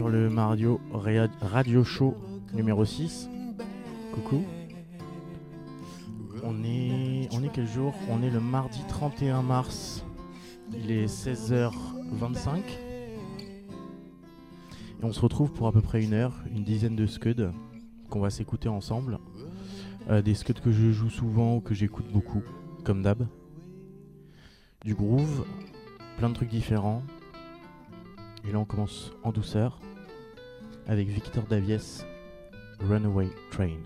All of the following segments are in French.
sur le Mario Radio Show numéro 6. Coucou. On est, on est quel jour? On est le mardi 31 mars. Il est 16h25. Et on se retrouve pour à peu près une heure, une dizaine de scuds qu'on va s'écouter ensemble. Euh, des scuds que je joue souvent ou que j'écoute beaucoup, comme d'hab. Du groove, plein de trucs différents. Et là on commence en douceur avec Victor Davies, Runaway Train.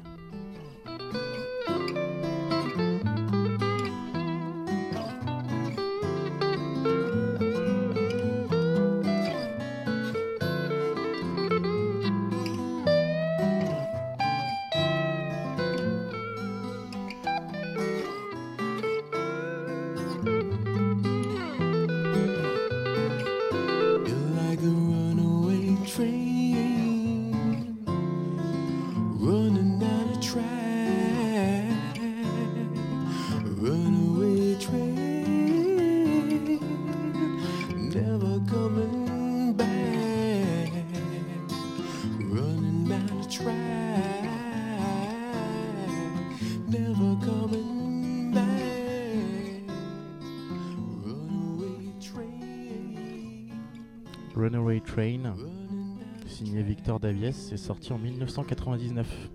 Victor Davies, c'est sorti en 1999.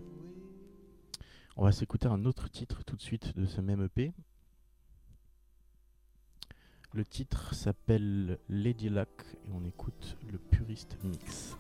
On va s'écouter un autre titre tout de suite de ce même EP. Le titre s'appelle Lady Luck et on écoute le Purist Mix.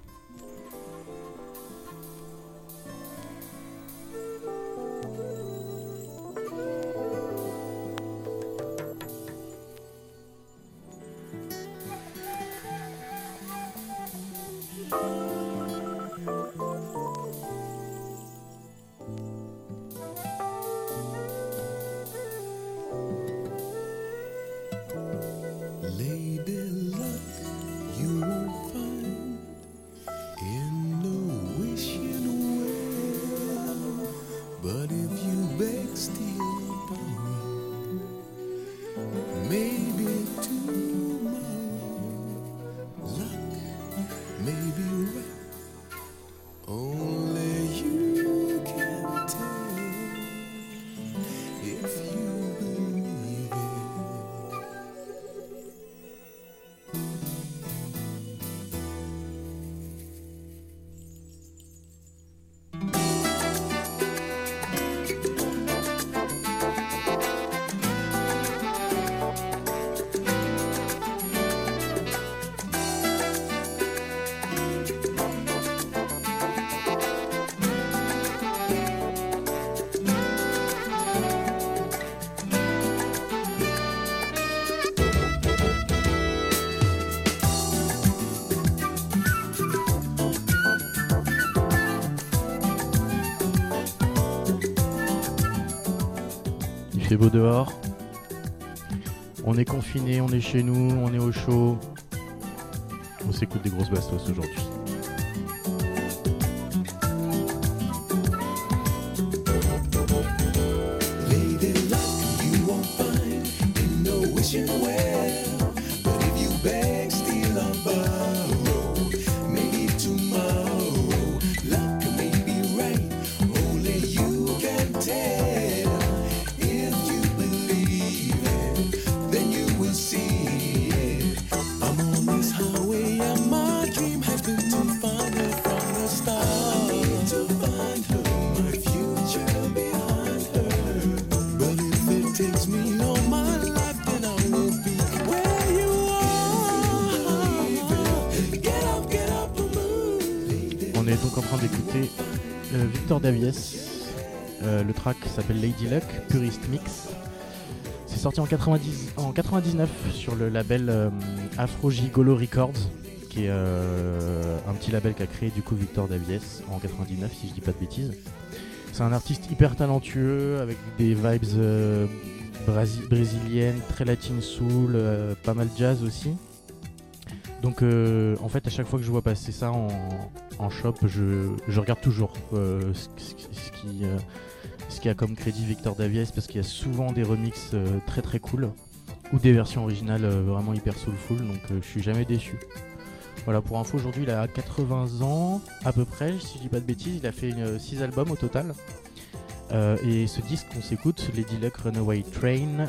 Dehors. On est confiné, on est chez nous, on est au chaud. On s'écoute des grosses bastos aujourd'hui. Euh, le track s'appelle Lady Luck, Purist Mix. C'est sorti en, 90, en 99 sur le label euh, Afro Gigolo Records, qui est euh, un petit label qu'a créé du coup Victor Davies en 99, si je dis pas de bêtises. C'est un artiste hyper talentueux avec des vibes brésiliennes, très latine soul, pas mal jazz aussi. Donc en fait à chaque fois que je vois passer ça en, en shop, je, regarde toujours euh, ce, ce- qui, euh, a comme crédit Victor Davies parce qu'il y a souvent des remixes euh, très très cool ou des versions originales vraiment hyper soulful donc je suis jamais déçu. Voilà pour info aujourd'hui il a 80 ans à peu près si je dis pas de bêtises, il a fait 6 albums au total. Et ce disque qu'on s'écoute, Lady Luck Runaway Train,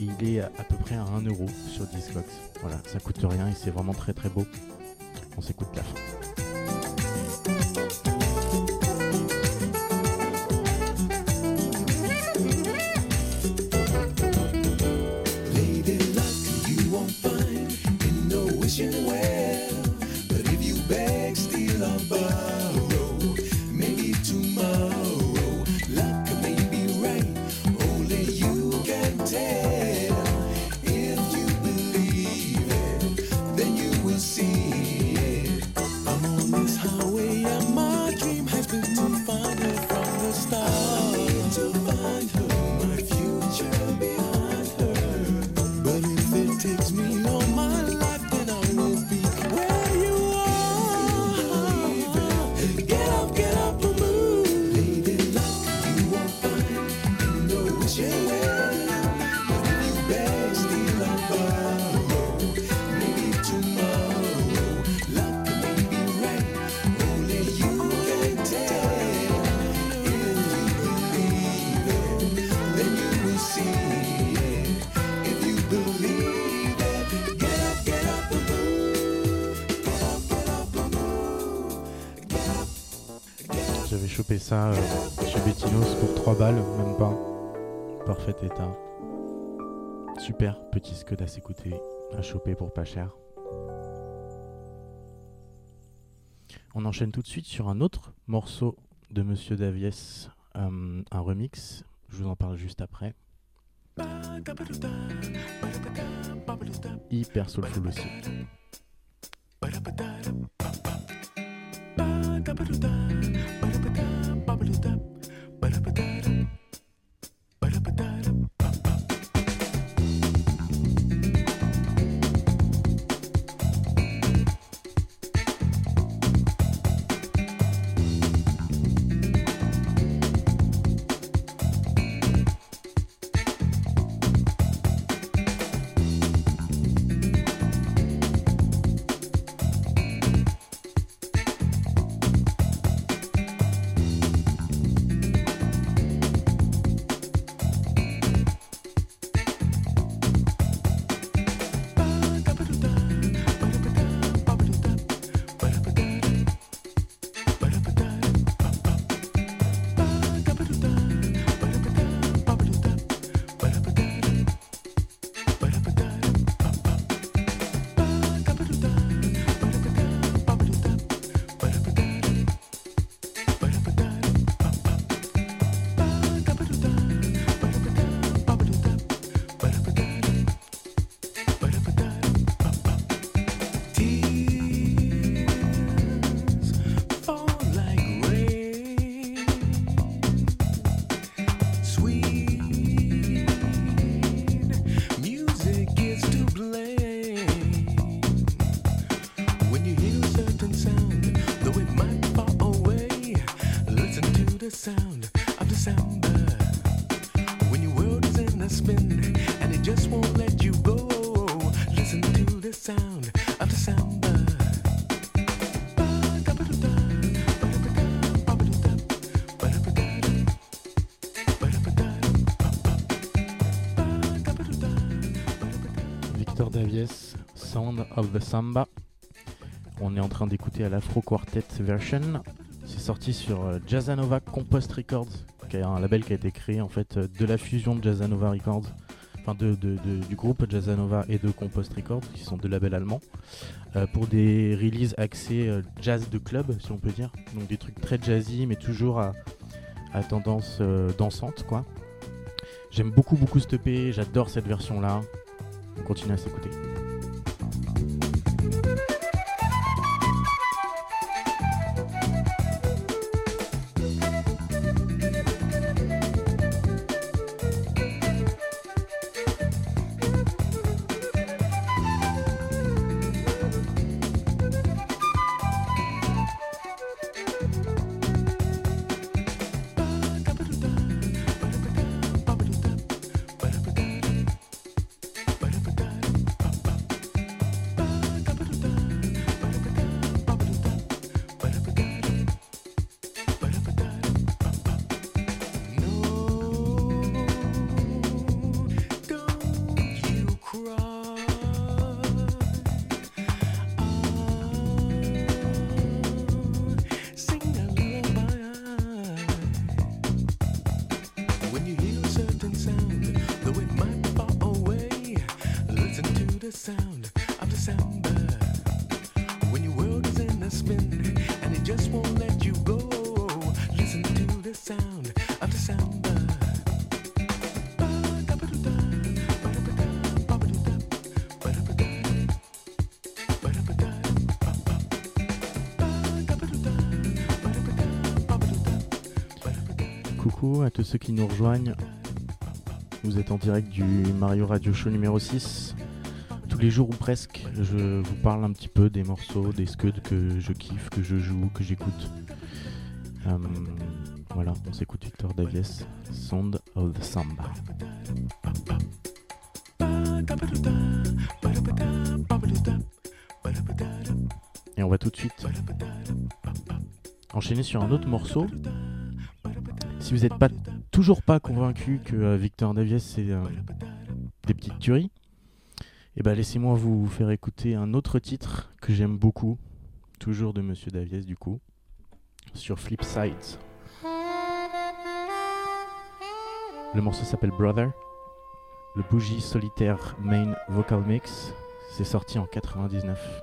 il est à, peu près à 1€ euro sur Discogs. Voilà, ça coûte rien et c'est vraiment très très beau. On s'écoute la fin. ça euh, chez Bettinos pour 3 balles, même pas. Parfait état. Super petit scud à s'écouter, à choper pour pas cher. On enchaîne tout de suite sur un autre morceau de Monsieur Davies, euh, un remix. Je vous en parle juste après. Hyper soulful aussi. Ba-ba-da-da, ba-da-ba-da-da, ba-da-ba-da-da. Of the Samba. On est en train d'écouter à l'Afro Quartet version. C'est sorti sur euh, Jazzanova Compost Records, qui est un label qui a été créé en fait euh, de la fusion de Jazzanova Records, enfin de, du groupe Jazzanova et de Compost Records, qui sont deux labels allemands, euh, pour des releases axées jazz de club, si on peut dire. Donc des trucs très jazzy, mais toujours à, à tendance dansante, quoi. J'aime beaucoup beaucoup ce j'adore cette version là. On continue à s'écouter. Nous. Vous êtes en direct du Mario Radio Show numéro 6. Tous les jours ou presque, je vous parle un petit peu des morceaux, des scuds que je kiffe, que je joue, que j'écoute. Euh, voilà, on s'écoute Victor Davies, Sound of the Samba. Et on va tout de suite enchaîner sur un autre morceau. Si vous n'êtes pas toujours pas convaincu que euh, Victor Davies c'est euh, des petites tueries, et ben laissez-moi vous faire écouter un autre titre que j'aime beaucoup, toujours de Monsieur Davies du coup, sur Flipside. Le morceau s'appelle Brother. Le bougie solitaire main vocal mix, c'est sorti en 99.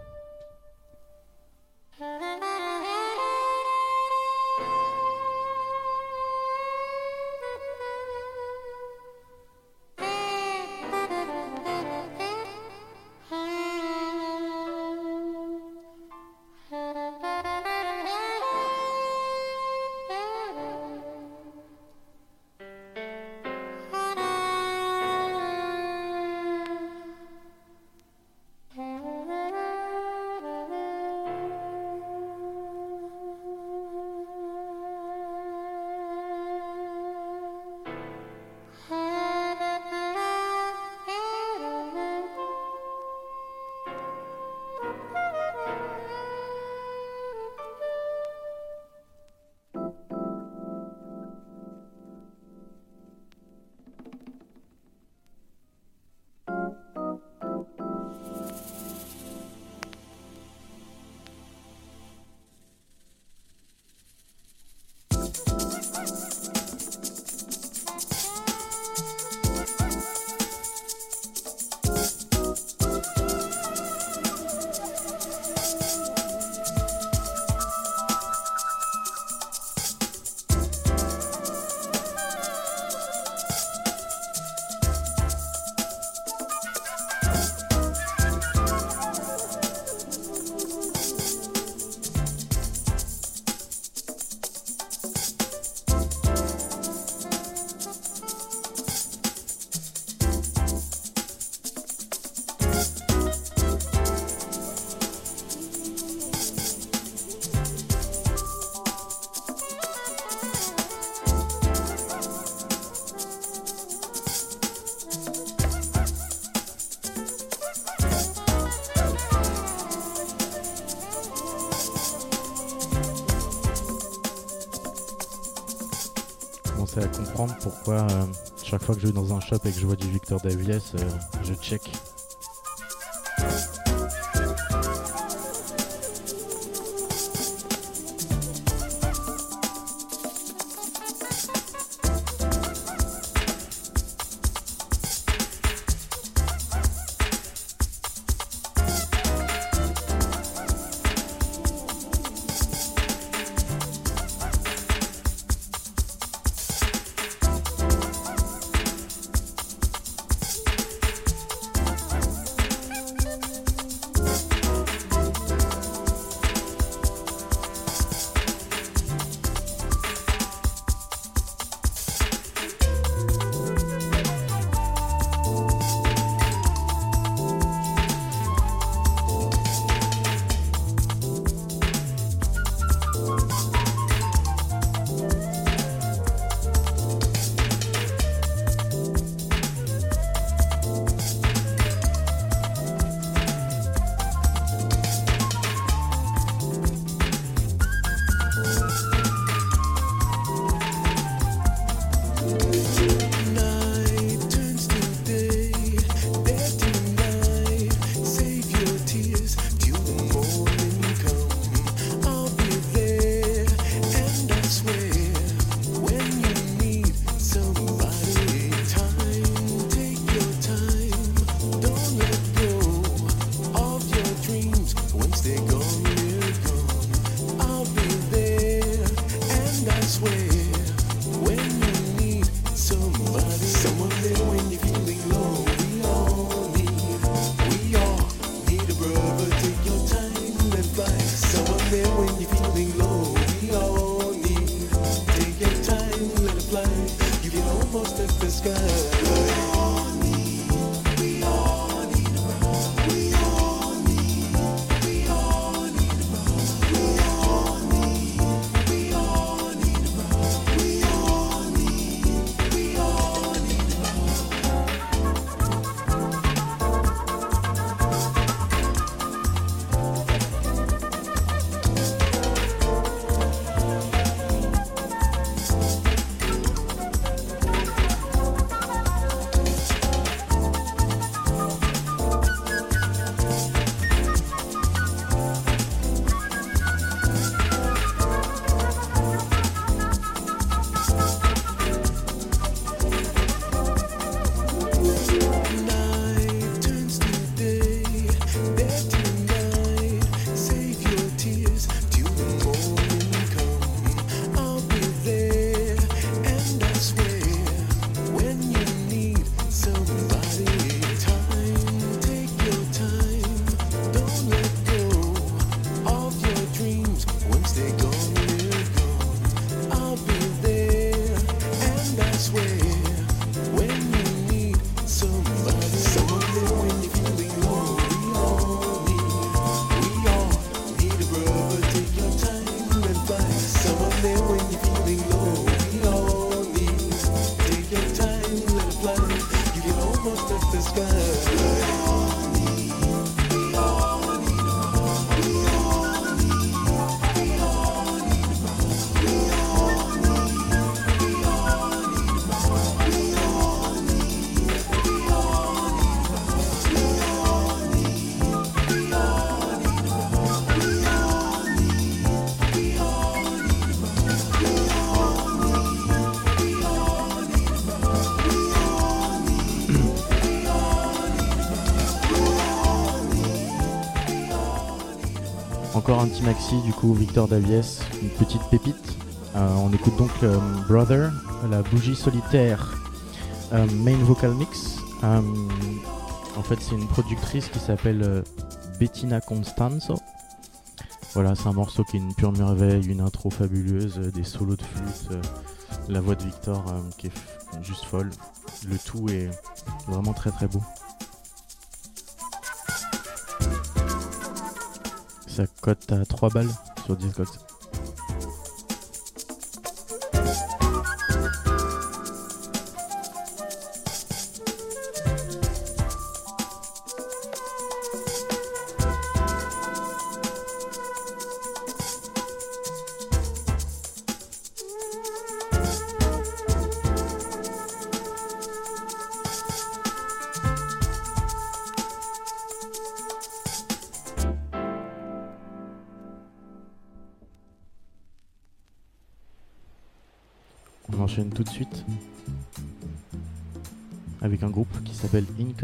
Une fois que je vais dans un shop et que je vois du Victor Davies, euh, je check. anti-maxi du coup Victor Davies, une petite pépite. Euh, on écoute donc euh, Brother, la bougie solitaire, euh, main vocal mix. en fait, c'est une productrice qui s'appelle Bettina Constanzo. Voilà, c'est un morceau qui est une pure merveille, une intro fabuleuse, des solos de flûte, la voix de Victor qui est juste folle. Le tout est vraiment très très beau. Ça cote à 3 balles sur Discogs.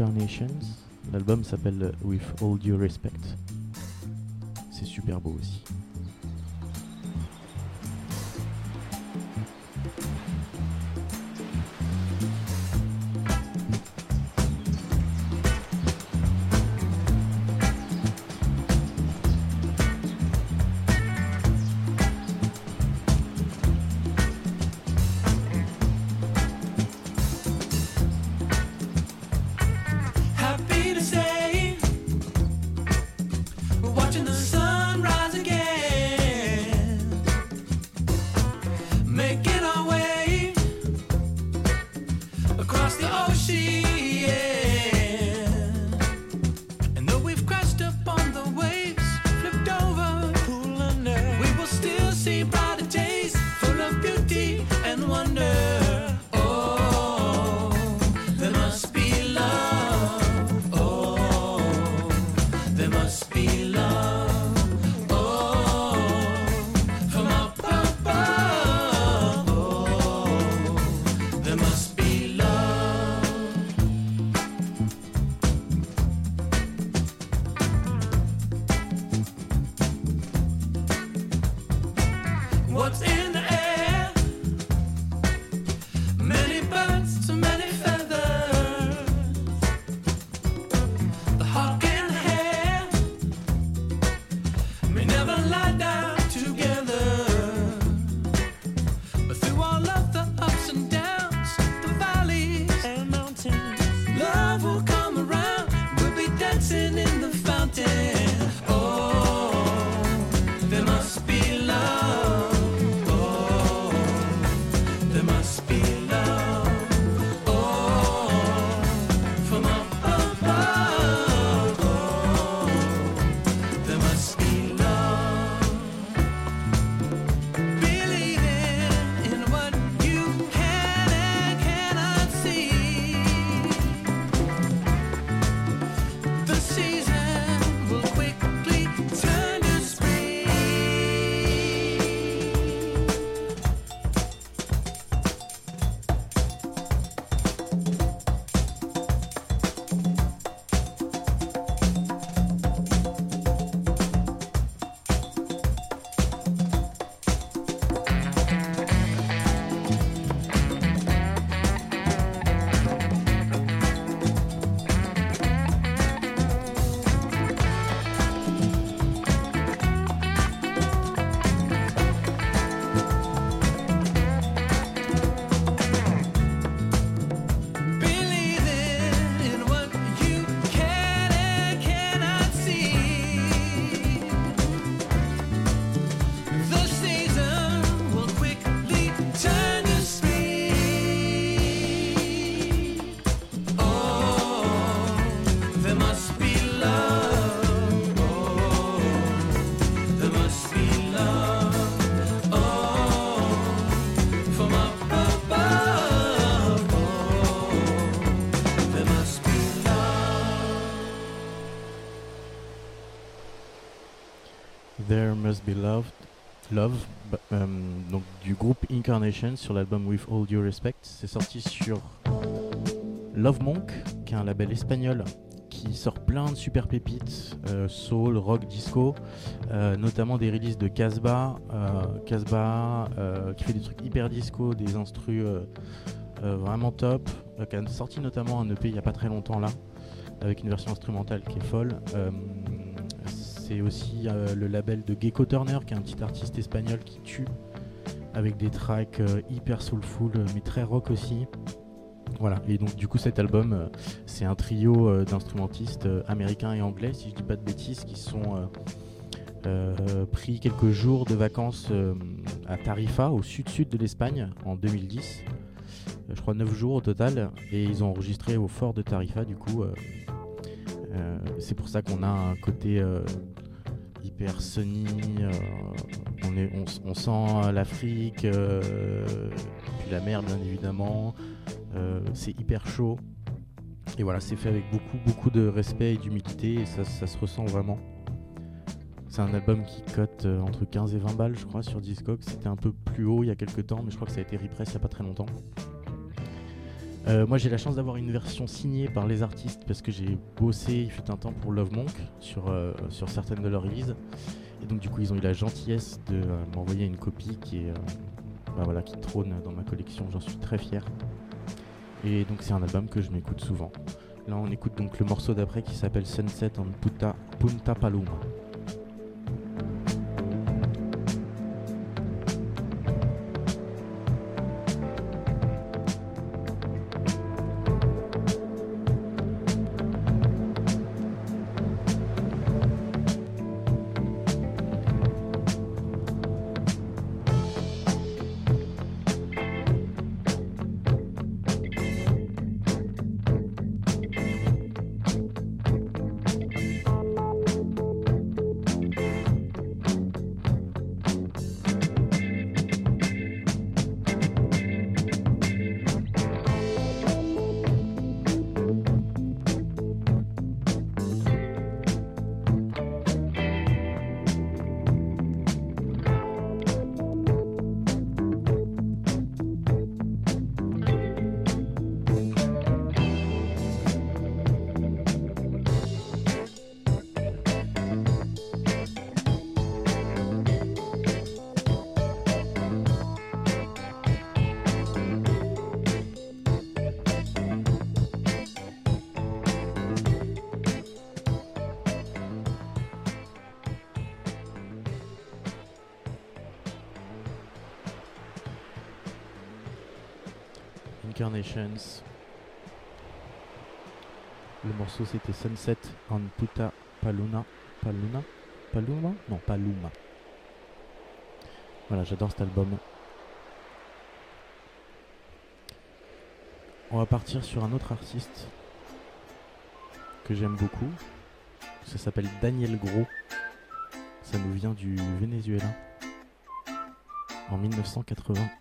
Incarnations. L'album s'appelle With All Due Respect. C'est super beau aussi. There Must Be Love, euh, donc du groupe Incarnation sur l'album With All Due Respect. C'est sorti sur Love Monk, qui est un label espagnol qui sort plein de super pépites, euh, soul, rock, disco, euh, notamment des releases de Casbah, Casbah qui fait des trucs hyper disco, des instrus vraiment top, qui a sorti notamment un EP il n'y a pas très longtemps là, avec une version instrumentale qui est folle. C'est aussi euh, le label de Gecko Turner, qui est un petit artiste espagnol qui tue, avec des tracks euh, hyper soulful, euh, mais très rock aussi. Voilà, et donc du coup cet album, c'est un trio d'instrumentistes américains et anglais, si je dis pas de bêtises, qui sont pris quelques jours de vacances à Tarifa, au sud-sud de l'Espagne, en 2010. Euh, je crois 9 jours au total, et ils ont enregistré au fort de Tarifa, du coup. c'est pour ça qu'on a un côté sunny, euh, on, sent l'Afrique, euh, puis la mer bien évidemment, euh, c'est hyper chaud. Et voilà, c'est fait avec beaucoup beaucoup de respect et d'humilité et ça, se ressent vraiment. C'est un album qui cote euh, entre 15 et 20 balles, je crois, sur Discogs. C'était un peu plus haut il y a quelques temps, mais je crois que ça a été repress il n'y a pas très longtemps. Euh, moi, j'ai la chance d'avoir une version signée par les artistes parce que j'ai bossé, il fut un temps pour Love Monk sur, euh, sur certaines de leurs releases. Et donc, du coup, ils ont eu la gentillesse de euh, m'envoyer une copie qui, est, bah voilà, qui trône dans ma collection. J'en suis très fier. Et donc, c'est un album que je m'écoute souvent. Là, on écoute donc le morceau d'après qui s'appelle Sunset en Punta, Punta. Incarnations. Le morceau c'était Sunset on Puta Paluna. Paluna? Paluma? Non, Paluma. Voilà, j'adore cet album. On va partir sur un autre artiste que j'aime beaucoup. Ça s'appelle Daniel Gros. Ça nous vient du Venezuela. En 1980.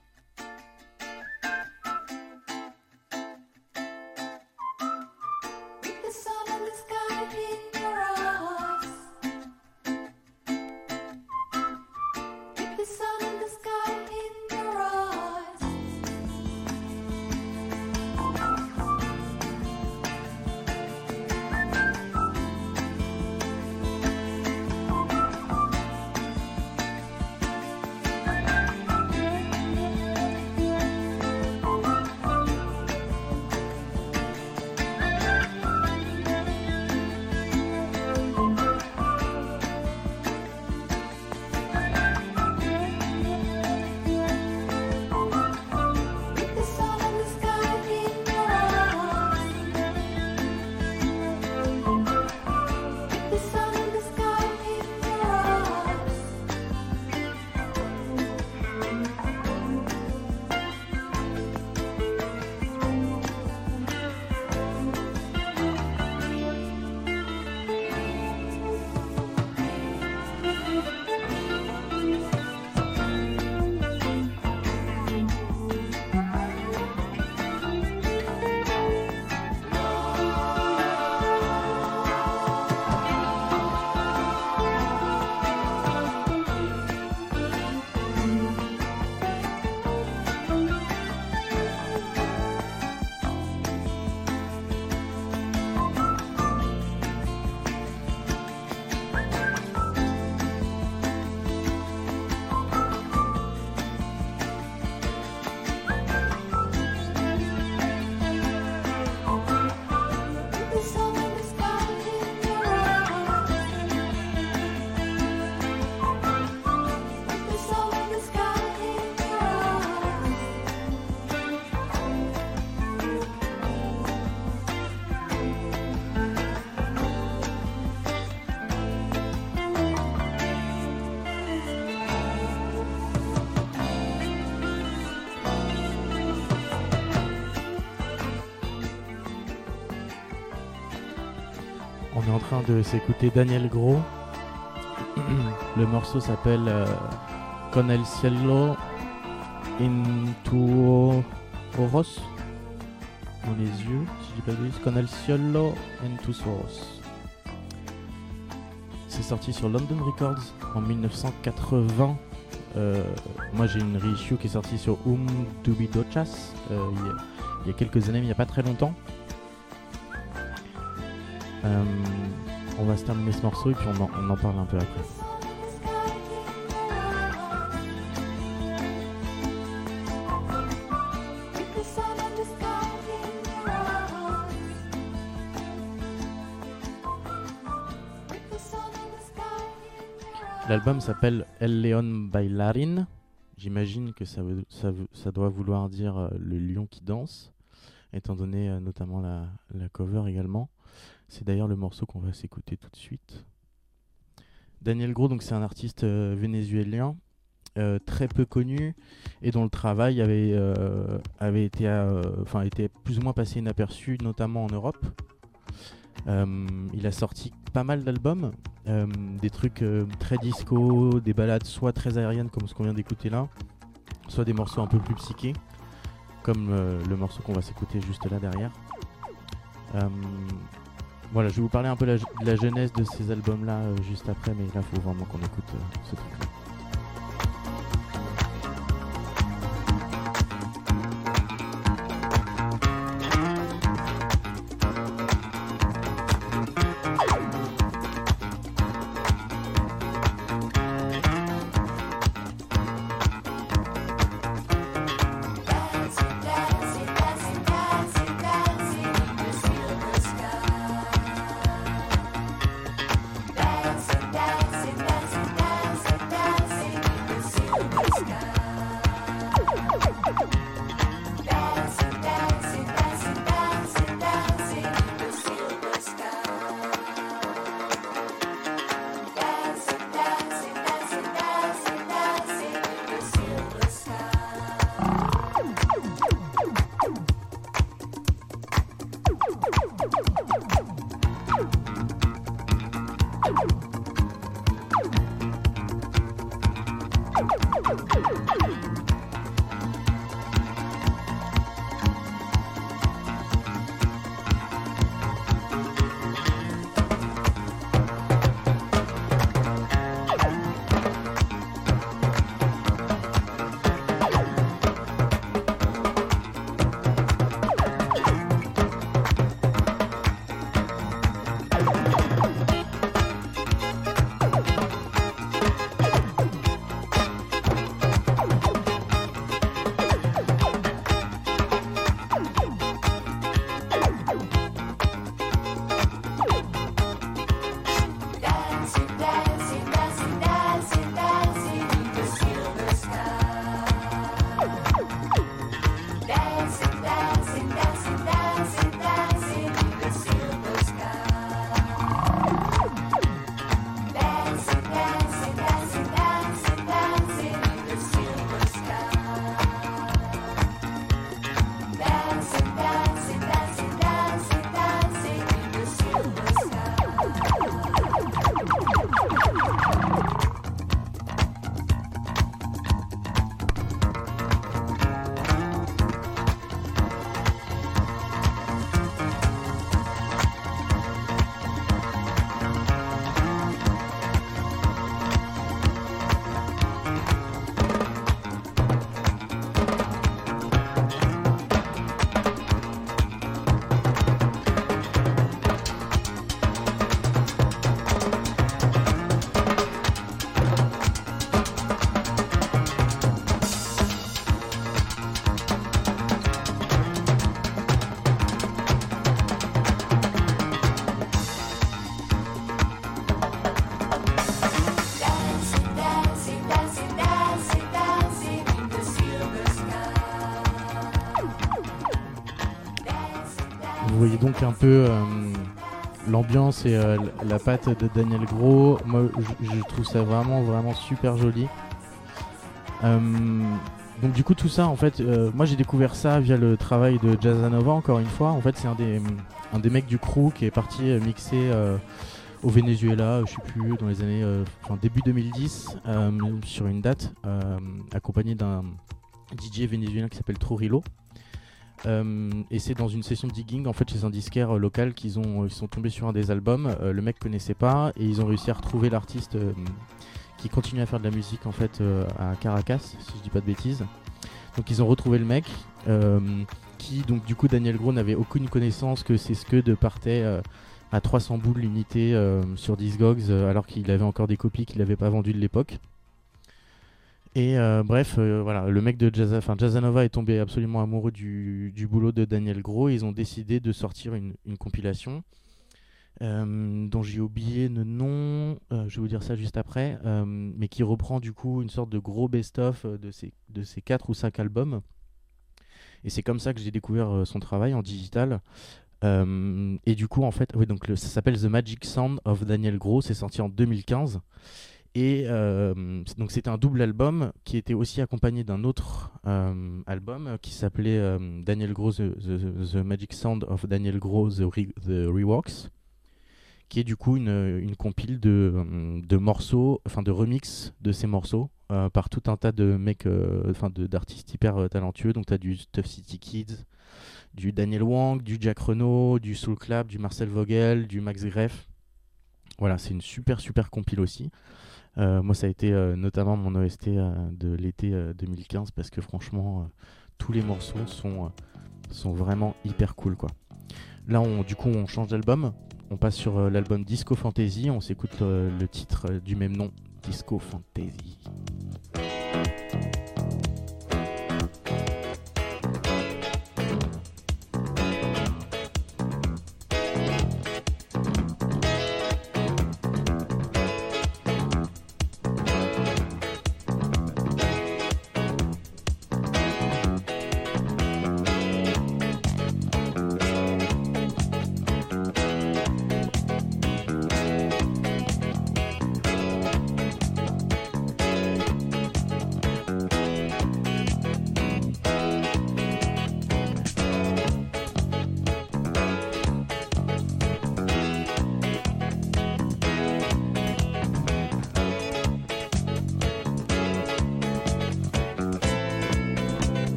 De s'écouter Daniel Gros. Le morceau s'appelle euh, Con el cielo in. Dans les yeux, si je dis pas de. Con el cielo ojos. c'est sorti sur London Records en 1980. Euh, moi j'ai une reissue qui est sortie sur Um Dubi Dochas euh, il y a- il y a quelques années, mais il n'y a pas très longtemps. On va se terminer ce morceau et puis on en, on en parle un peu après. L'album s'appelle El Leon Bailarin. J'imagine que ça, veut- ça, veut- ça doit vouloir dire euh, le lion qui danse, étant donné euh, notamment la, la cover également. C'est d'ailleurs le morceau qu'on va s'écouter tout de suite. Daniel Gros, donc c'est un artiste euh, vénézuélien euh, très peu connu et dont le travail avait, euh, avait été, été plus ou moins passé inaperçu, notamment en Europe. Il a sorti pas mal d'albums, des trucs très disco, des balades soit très aériennes comme ce qu'on vient d'écouter là, soit des morceaux un peu plus psychés, comme le morceau qu'on va s'écouter juste là derrière. Euh, voilà, je vais vous parler un peu la- de la genèse de ces albums là juste après, mais là il faut vraiment qu'on écoute euh, ce truc un peu euh, l'ambiance et euh, la patte de Daniel Gros. Moi, je, trouve ça vraiment, vraiment super joli. Euh, donc du coup, tout ça, en fait, moi j'ai découvert ça via le travail de Jazzanova, encore une fois. En fait, c'est un des, un des mecs du crew qui est parti mixer au Venezuela, je sais plus, dans les années, enfin début 2010, euh, sur une date, accompagné d'un DJ vénézuélien qui s'appelle Trujillo. Euh, et c'est dans une session de digging en fait chez un disquaire euh, local qu'ils ont ils sont tombés sur un des albums. Euh, le mec connaissait pas et ils ont réussi à retrouver l'artiste euh, qui continue à faire de la musique en fait euh, à Caracas, si je dis pas de bêtises. Donc ils ont retrouvé le mec euh, qui donc du coup Daniel Gros n'avait aucune connaissance que ces Scud partaient euh, à 300 boules l'unité euh, sur Discogs euh, alors qu'il avait encore des copies qu'il n'avait pas vendues de l'époque. Et euh, bref, euh, voilà, le mec de enfin Jazzanova est tombé absolument amoureux du, boulot de Daniel Gros ils ont décidé de sortir une, compilation euh, dont j'ai oublié le nom, je vais vous dire ça juste après, mais qui reprend du coup une sorte de gros best-of de ces, de ces 4 ou 5 albums. Et c'est comme ça que j'ai découvert son travail en digital. Et du coup, en fait, oui, donc ça s'appelle The Magic Sound of Daniel Gros, c'est sorti en 2015. Et euh, donc c'était un double album qui était aussi accompagné d'un autre euh, album qui s'appelait euh, Daniel Gros the, the- The Magic Sound of Daniel Gros The, Re- The Reworks, qui est du coup une, une compile de, de morceaux, enfin de remix de ces morceaux par tout un tas de mecs, enfin d'artistes hyper talentueux. Donc tu as du Stuff City Kids, du Daniel Wang, du Jack Renault, du Soul Clap, du Marcel Vogel, du Max Greff. Voilà, c'est une super super compile aussi. Euh, moi, ça a été euh, notamment mon OST euh, de l'été euh, 2015 parce que franchement, tous les morceaux sont, vraiment hyper cool. Quoi. Là, on, du coup, on change d'album. On passe sur l'album Disco Fantasy. On s'écoute euh, le titre du même nom, Disco Fantasy.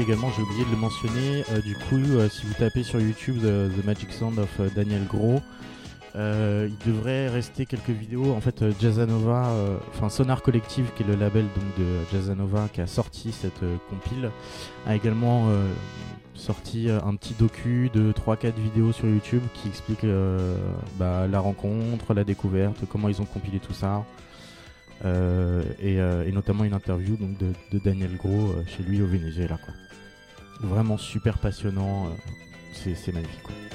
Également, j'ai oublié de le mentionner. euh, du coup, euh, si vous tapez sur YouTube The, Magic Sound of euh, Daniel Gros, il devrait rester quelques vidéos. En fait, Jazzanova, Sonar Collective, qui est le label donc, de Jazzanova qui a sorti cette compile, a également sorti un petit docu de 3-4 vidéos sur YouTube qui explique bah, la rencontre, la découverte, comment ils ont compilé tout ça. Et, notamment une interview donc, de, Daniel Gros chez lui au Venezuela. Quoi. Vraiment super passionnant, euh, c'est magnifique.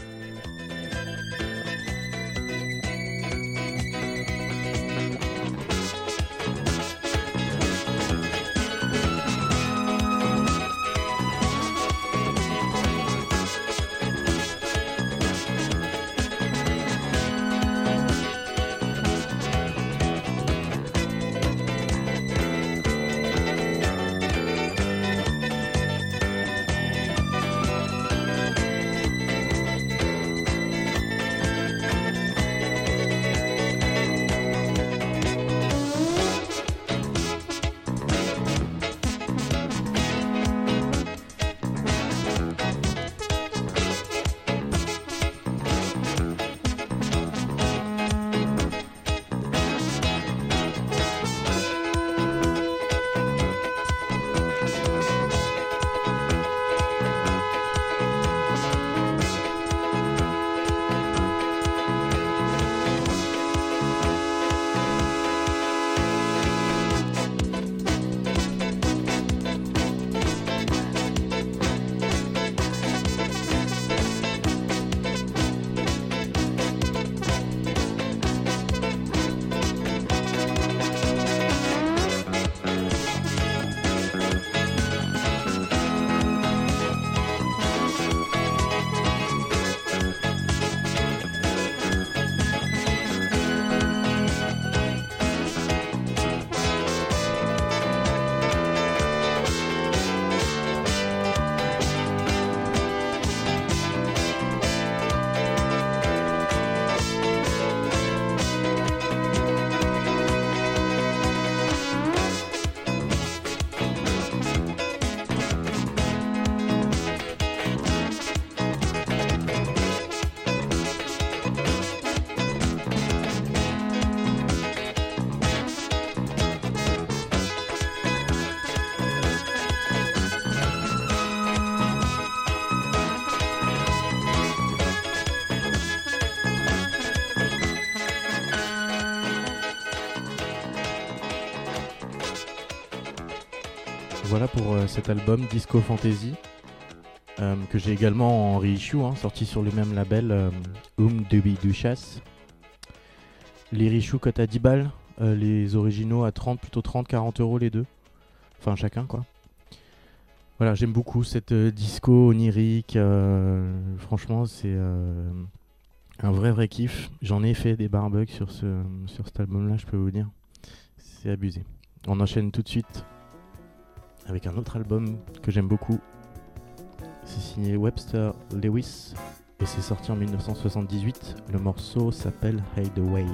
Pour euh, cet album Disco Fantasy, euh, que j'ai également en reissue, hein, sorti sur le même label euh, Um Debi Duchesse. Les reissues cotent à 10 balles, les originaux à 30, plutôt 30-40 euros les deux. Enfin chacun quoi. Voilà, j'aime beaucoup cette disco onirique. franchement, c'est un vrai vrai kiff. J'en ai fait des barbucks sur, ce, sur cet album-là, je peux vous dire. C'est abusé. On enchaîne tout de suite avec un autre album que j'aime beaucoup. C'est signé Webster Lewis et c'est sorti en 1978. Le morceau s'appelle Hide Away.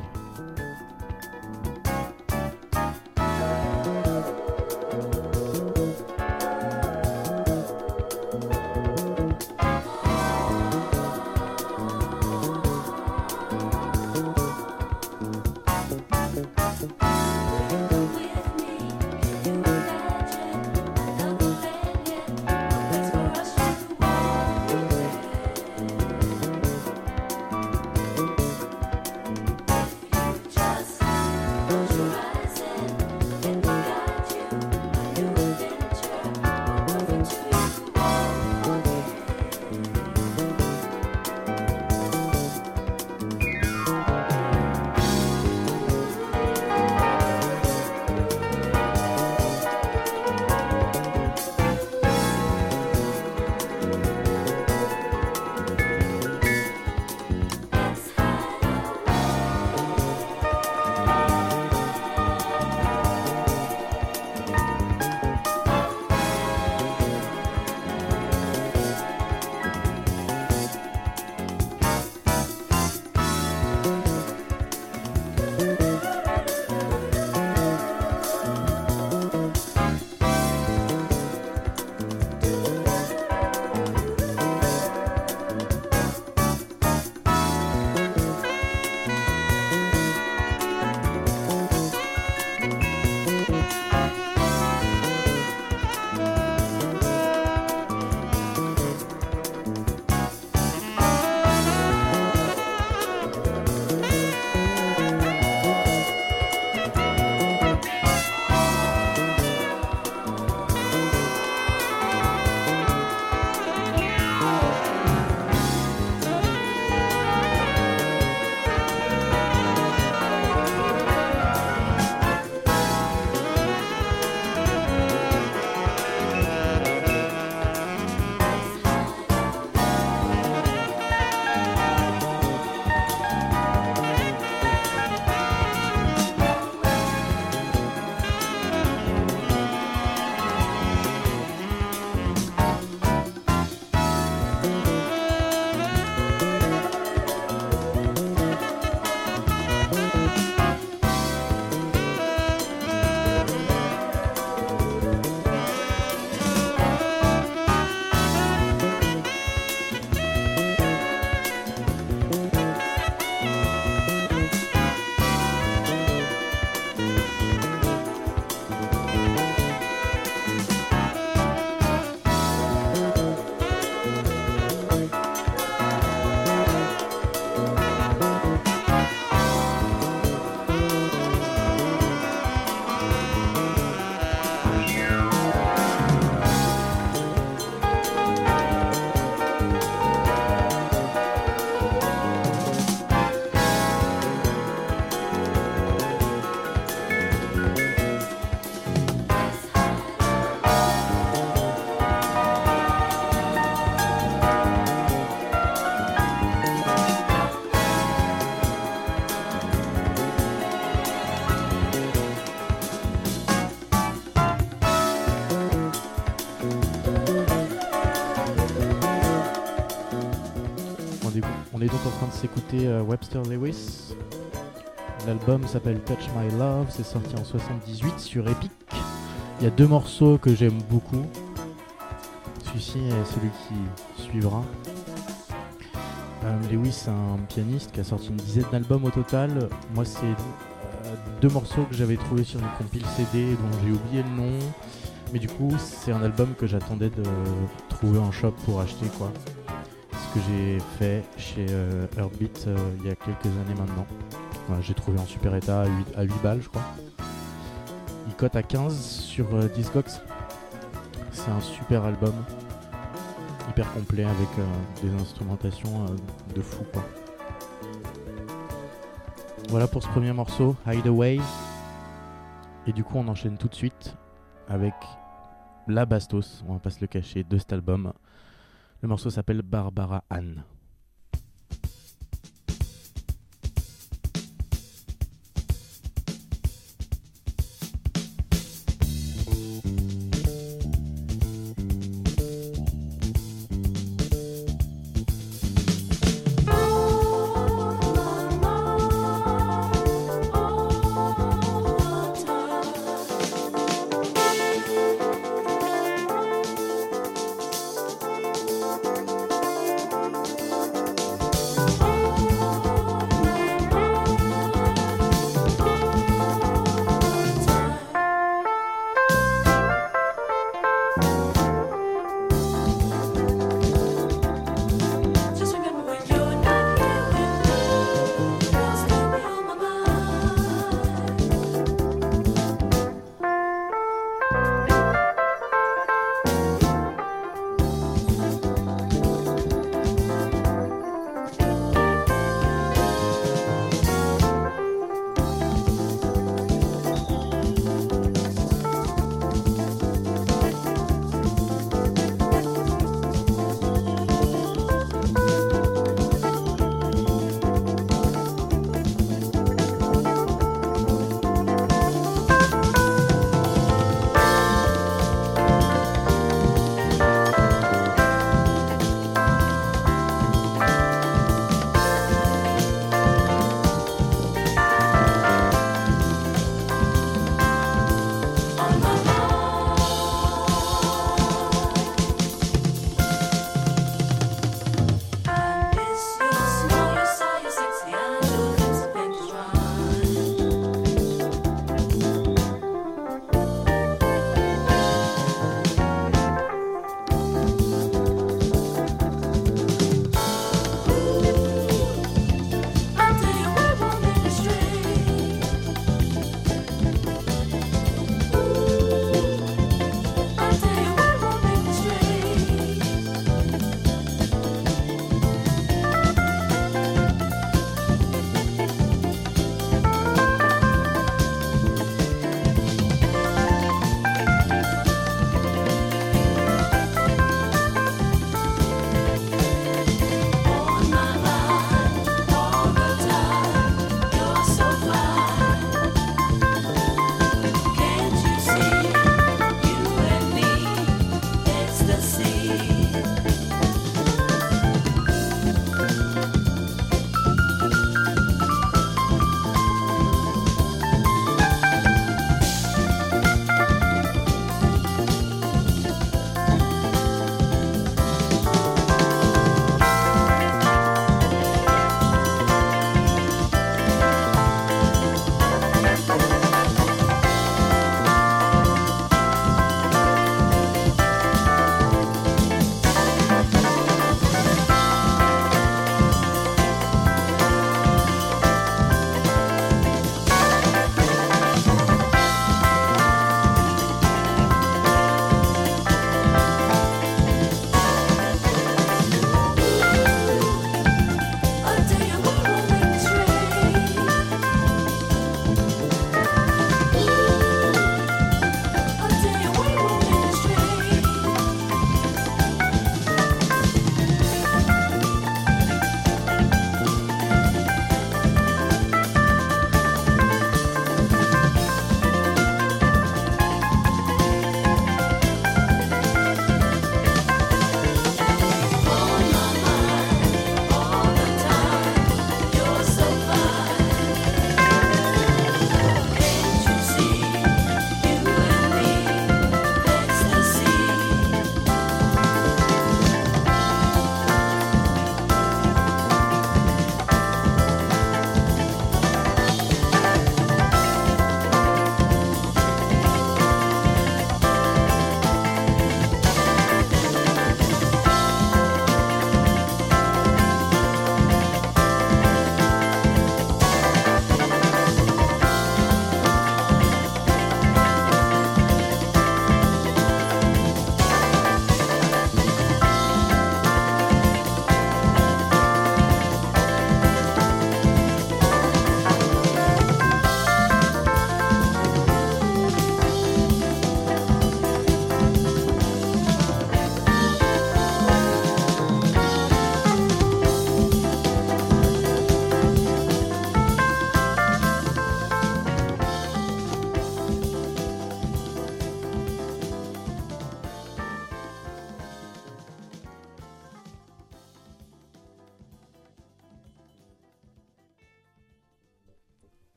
Euh, Webster Lewis. L'album s'appelle Touch My Love, c'est sorti en 78 sur Epic. Il y a deux morceaux que j'aime beaucoup. Celui-ci est celui qui suivra. Euh, Lewis, c'est un pianiste qui a sorti une dizaine d'albums au total. Moi, c'est euh, deux morceaux que j'avais trouvés sur une compile CD dont j'ai oublié le nom. Mais du coup, c'est un album que j'attendais de trouver en shop pour acheter quoi que j'ai fait chez euh, euh, il y a quelques années maintenant. J'ai trouvé en super état à 8, à 8 balles, je crois. Il cote à 15 sur euh, Discogs. C'est un super album, hyper complet avec euh, des instrumentations euh, de fou quoi. Voilà pour ce premier morceau, Hideaway. Et du coup, on enchaîne tout de suite avec la bastos, on va pas se le cacher, de cet album. Le morceau s'appelle Barbara Anne.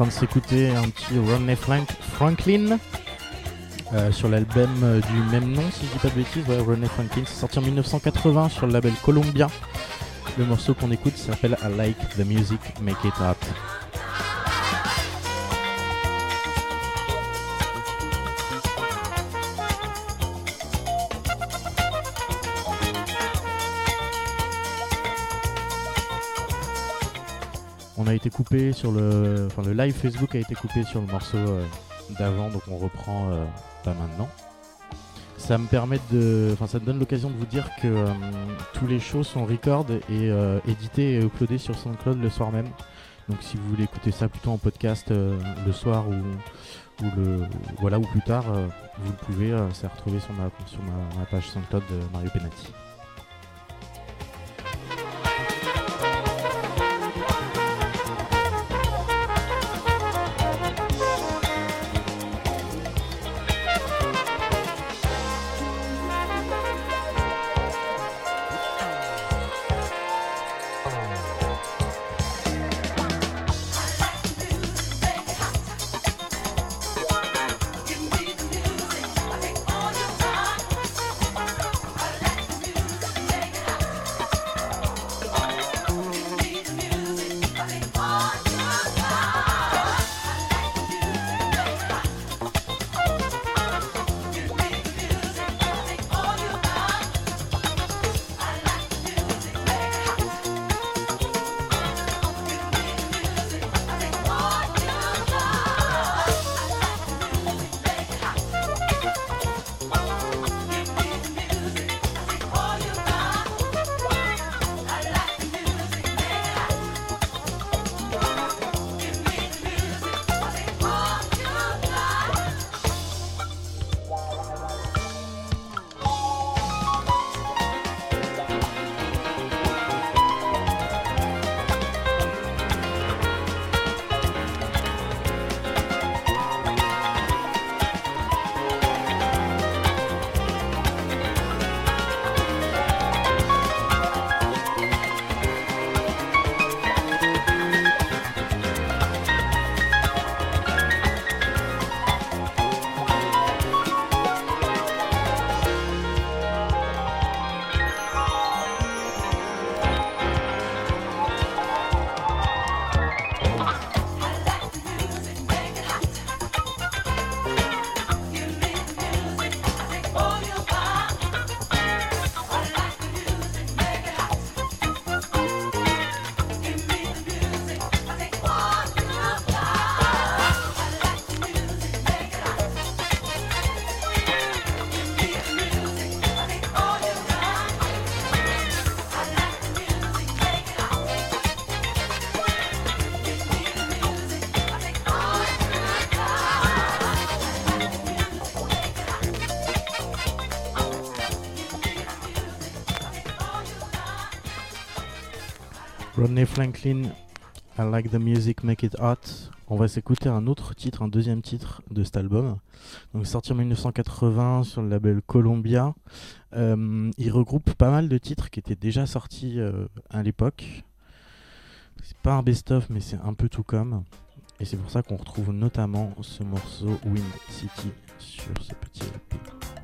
Train de s'écouter un petit Rodney Frank- Franklin euh, sur l'album euh, du même nom, si je dis pas de bêtises. Franklin, c'est sorti en 1980 sur le label Columbia. Le morceau qu'on écoute s'appelle I Like the Music, Make It Hot. Coupé sur le. Enfin, le live Facebook a été coupé sur le morceau euh, d'avant, donc on reprend euh, pas maintenant. Ça me permet de. Enfin, ça me donne l'occasion de vous dire que euh, tous les shows sont record et édités et uploadés sur SoundCloud le soir même. Donc, si vous voulez écouter ça plutôt en podcast le soir ou, ou le voilà ou plus tard, vous le pouvez. c'est retrouvé sur ma sur ma, page SoundCloud Mario Penati. Rodney Franklin, I Like the Music, Make It Hot. On va s'écouter un autre titre, un deuxième titre de cet album. Donc sorti en 1980 sur le label Columbia. Euh, il regroupe pas mal de titres qui étaient déjà sortis euh, à l'époque. C'est pas un best-of, mais c'est un peu tout comme. Et c'est pour ça qu'on retrouve notamment ce morceau Wind City sur ce petit LP.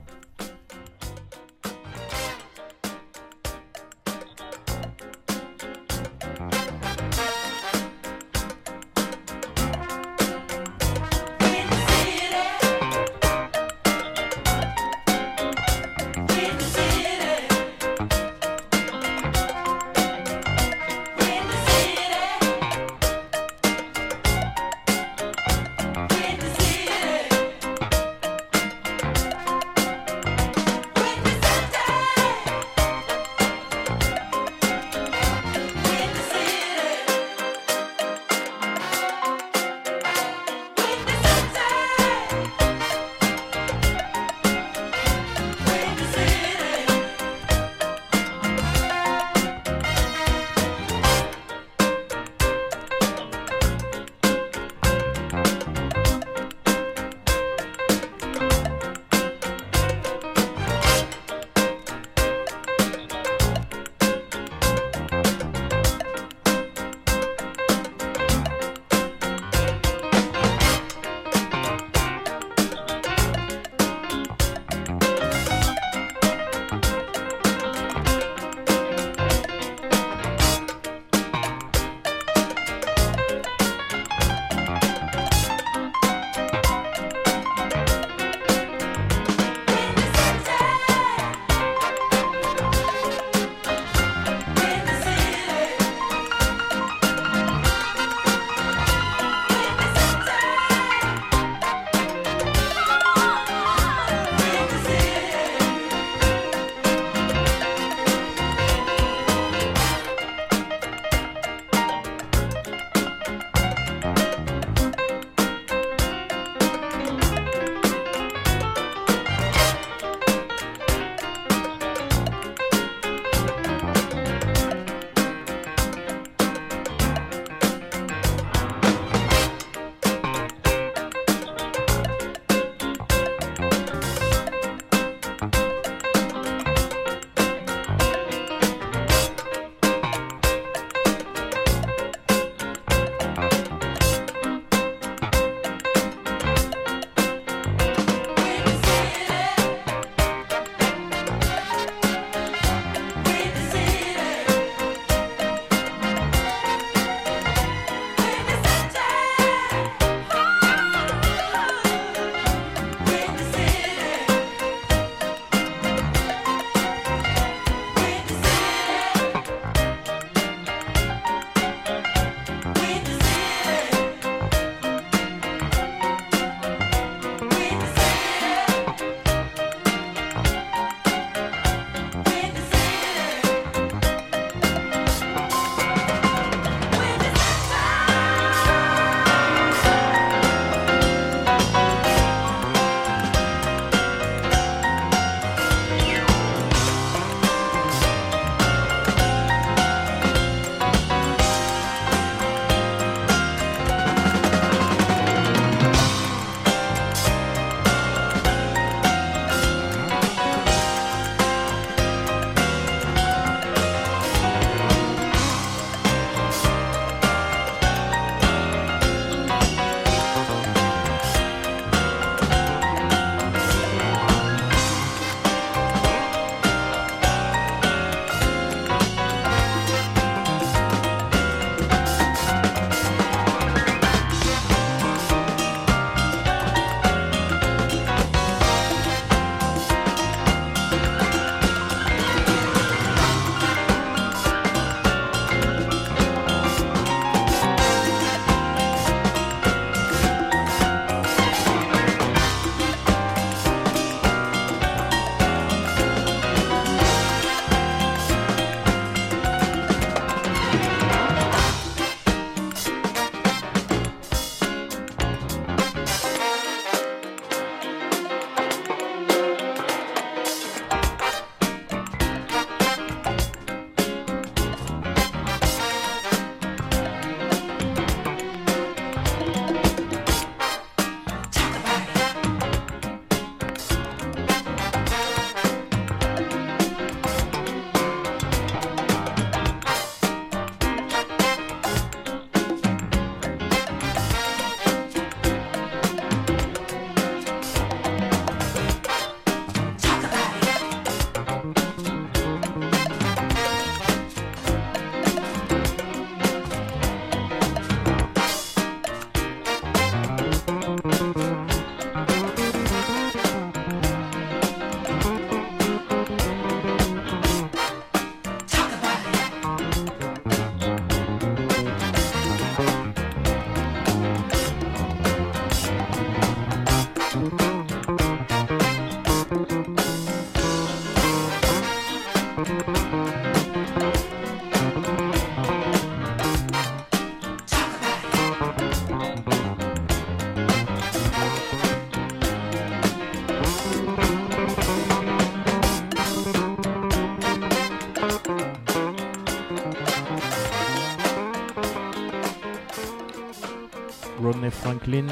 Franklin,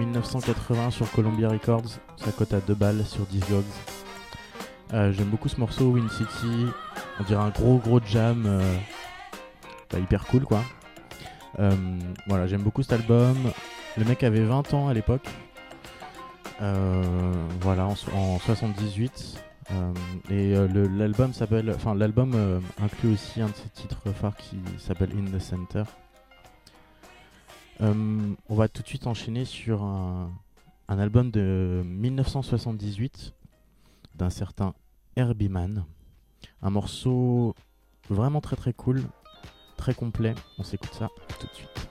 1980 sur Columbia Records, ça cote à 2 balles sur Discogs. Euh, J'aime beaucoup ce morceau, Win City, on dirait un gros gros jam, euh, hyper cool quoi. Euh, voilà, j'aime beaucoup cet album. Le mec avait 20 ans à l'époque. Euh, voilà, en, en 78. Euh, et l'album s'appelle, enfin l'album inclut aussi un de ses titres phares qui s'appelle In the Center. Euh, on va tout de suite enchaîner sur un, album de 1978 d'un certain Herbie Mann. Un morceau vraiment très très cool, très complet. On s'écoute ça tout de suite.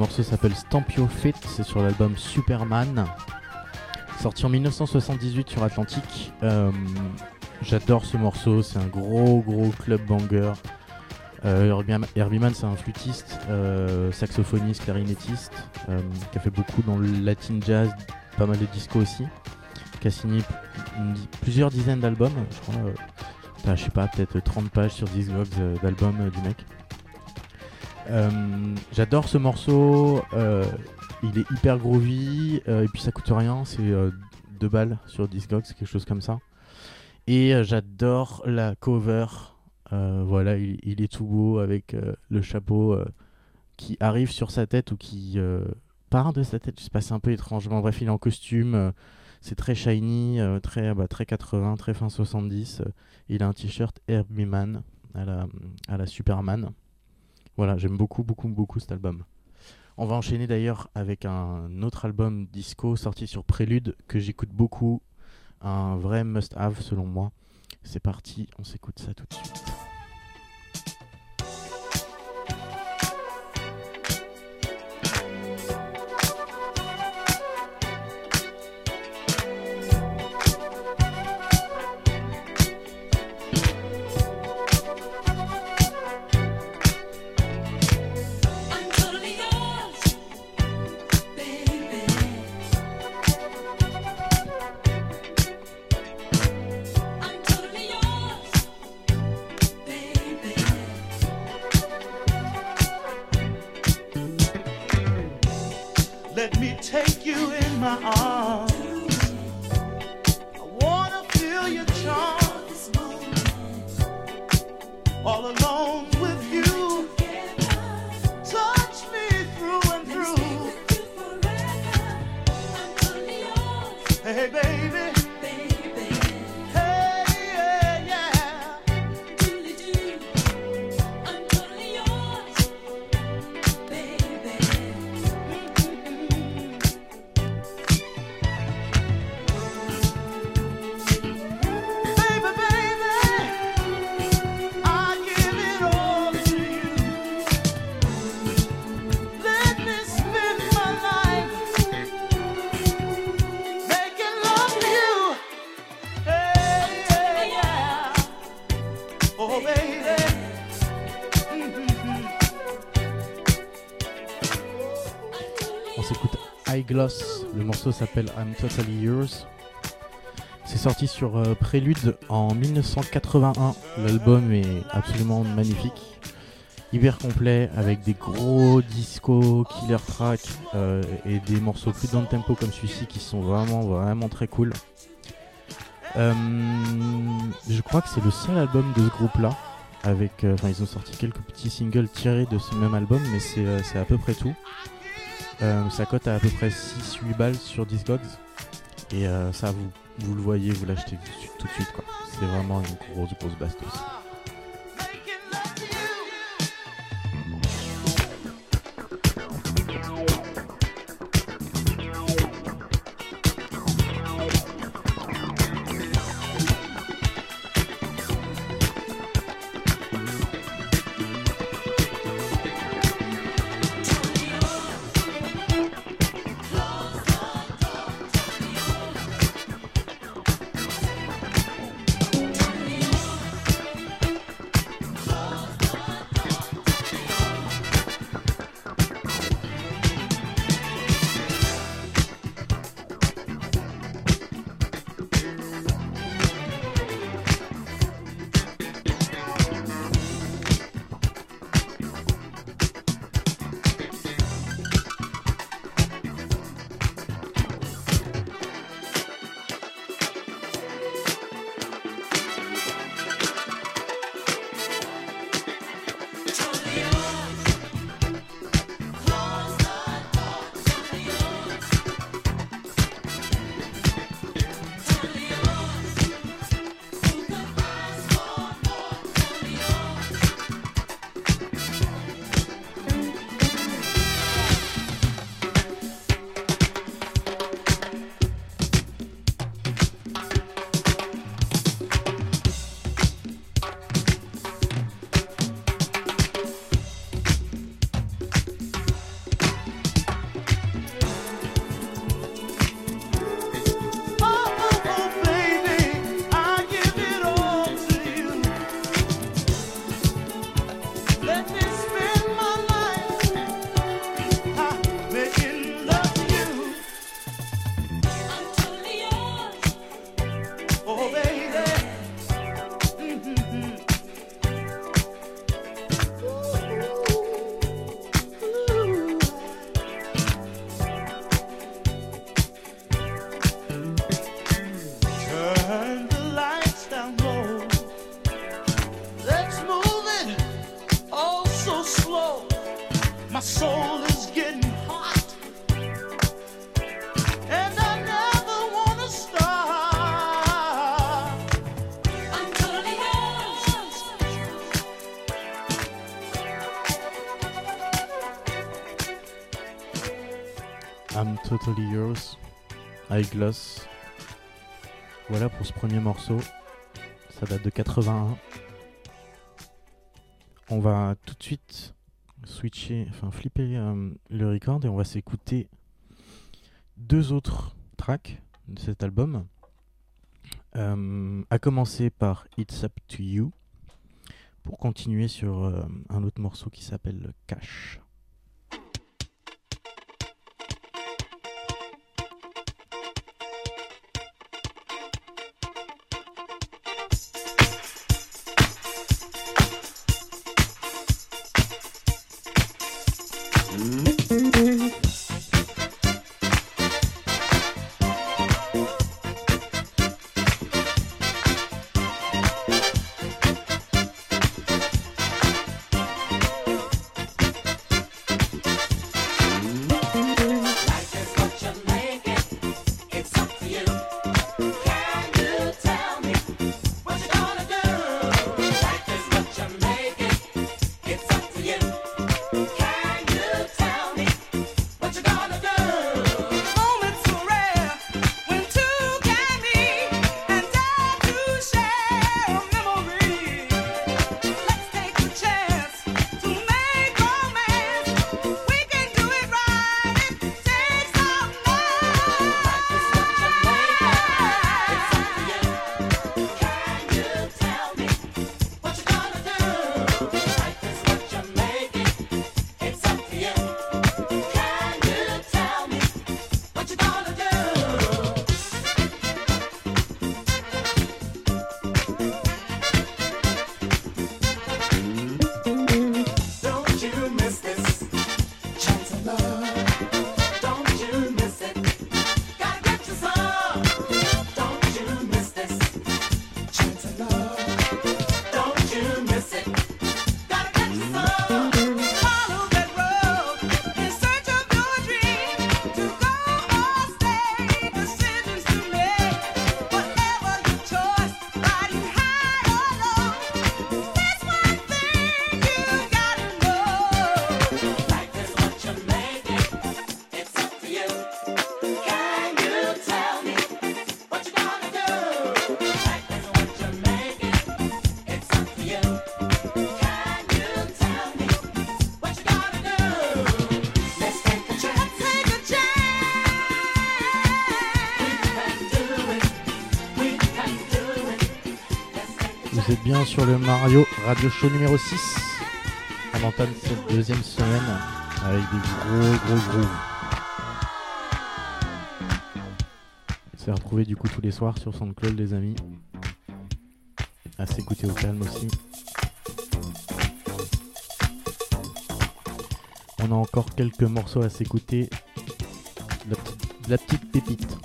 Morceau s'appelle Stamp Your Feet, c'est sur l'album Superman. Sorti en 1978 sur Atlantic. Euh, J'adore ce morceau, c'est un gros gros club banger. Euh, Herbie, Mann, c'est un flûtiste, euh, saxophoniste, clarinettiste, euh, qui a fait beaucoup dans le latin jazz, pas mal de disco aussi, qui a signé plusieurs dizaines d'albums, je crois. je sais pas, peut-être 30 pages sur Discogs d'albums du mec. Euh, J'adore ce morceau, euh, il est hyper groovy, euh, et puis ça coûte rien, c'est 2 balles sur Discogs, quelque chose comme ça. Et j'adore la cover voilà, il, est tout beau avec le chapeau qui arrive sur sa tête ou qui part de sa tête. Je sais pas, c'est un peu étrangement. Bref, il est en costume. c'est très shiny, très, bah, très 80, très fin 70. euh, il a un t-shirt Herbie Man à la, à la Superman. Voilà, j'aime beaucoup, beaucoup, beaucoup cet album. On va enchaîner d'ailleurs avec un autre album disco sorti sur Prélude que j'écoute beaucoup. Un vrai must-have selon moi. C'est parti, on s'écoute ça tout de suite. Le morceau s'appelle I'm Totally Yours. C'est sorti sur euh, Prélude en 1981. L'album est absolument magnifique, hyper complet avec des gros disco killer tracks euh, et des morceaux plus dans le tempo comme celui-ci qui sont vraiment vraiment très cool. Euh, je crois que c'est le seul album de ce groupe-là. Avec, euh, enfin, ils ont sorti quelques petits singles tirés de ce même album, mais c'est à peu près tout. Euh, ça cote à à peu près 6-8 balles sur Discogs. Et euh, ça, vous, vous le voyez, vous l'achetez tout de suite- tout de suite. quoi. C'est vraiment une grosse, grosse bastos. Totally Yours, Eyeglass. Voilà pour ce premier morceau. Ça date de 81. On va tout de suite switcher, enfin flipper euh, le record et on va s'écouter deux autres tracks de cet album. Euh, à commencer par It's Up to You pour continuer sur euh, un autre morceau qui s'appelle Cash. Sur le Mario Radio Show numéro 6. On entame cette deuxième semaine avec des gros gros. On s'est retrouvé du coup tous les soirs sur SoundCloud les amis. À s'écouter au calme aussi. On a encore quelques morceaux à s'écouter. La la petite pépite.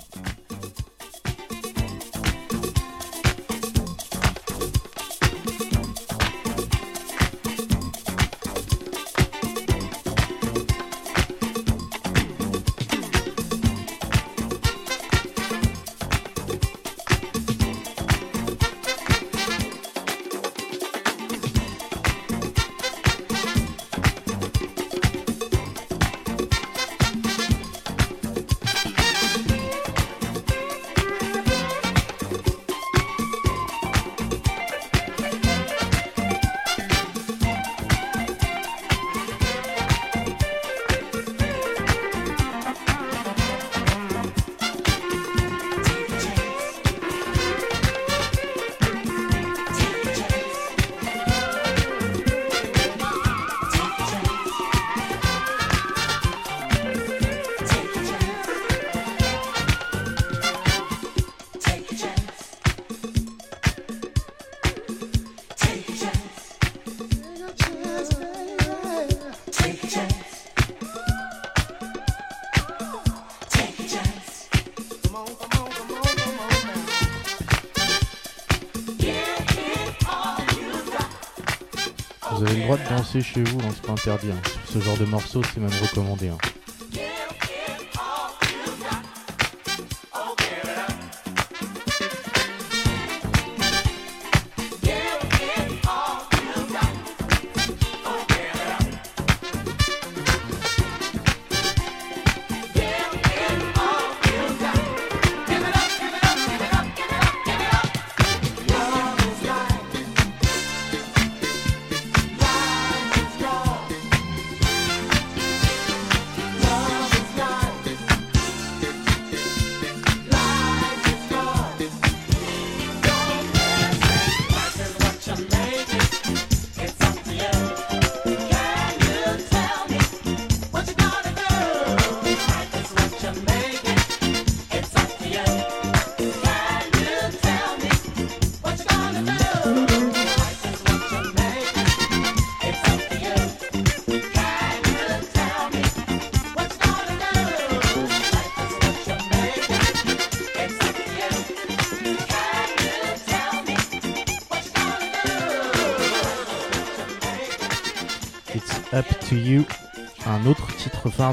Danser chez vous, hein, c'est pas interdit. hein. Ce genre de morceau, c'est même recommandé. hein.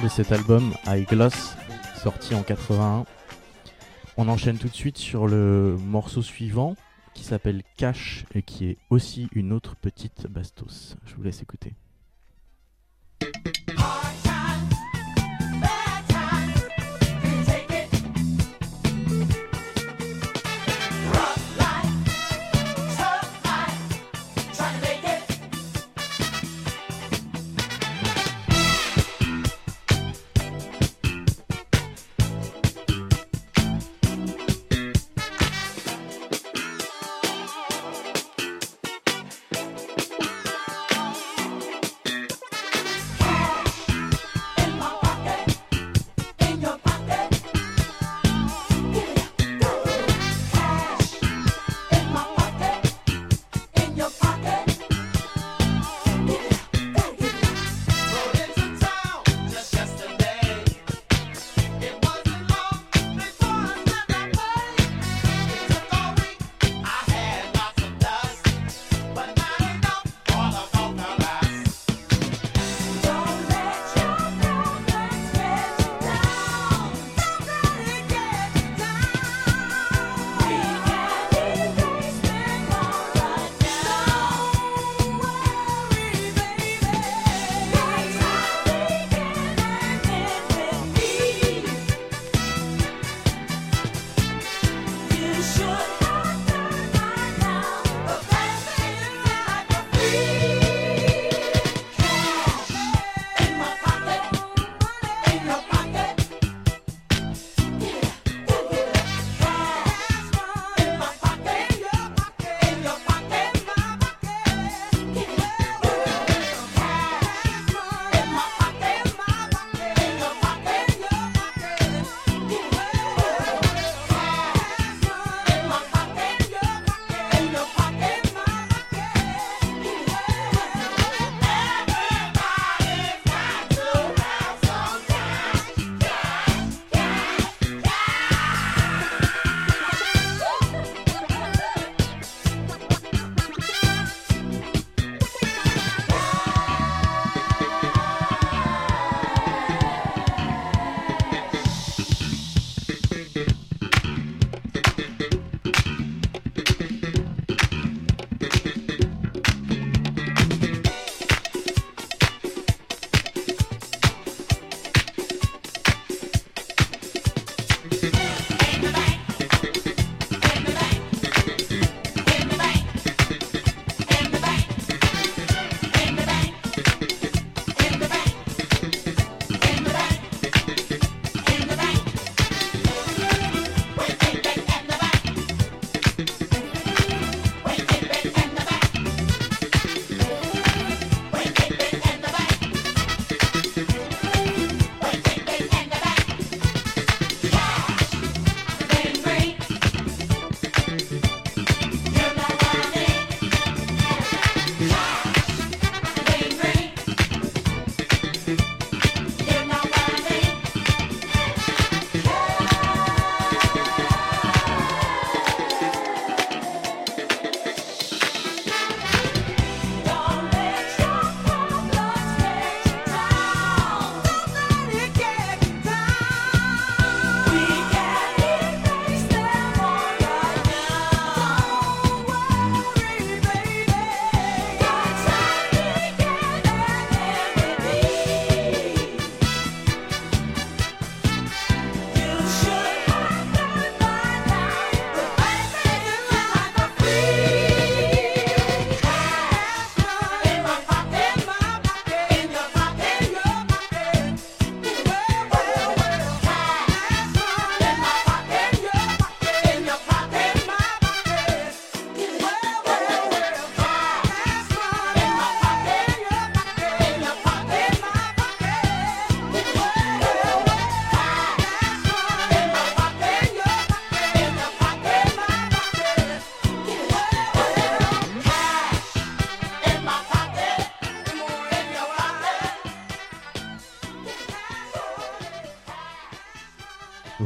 de cet album I Gloss, sorti en 81. On enchaîne tout de suite sur le morceau suivant qui s'appelle Cash et qui est aussi une autre petite bastos. Je vous laisse écouter.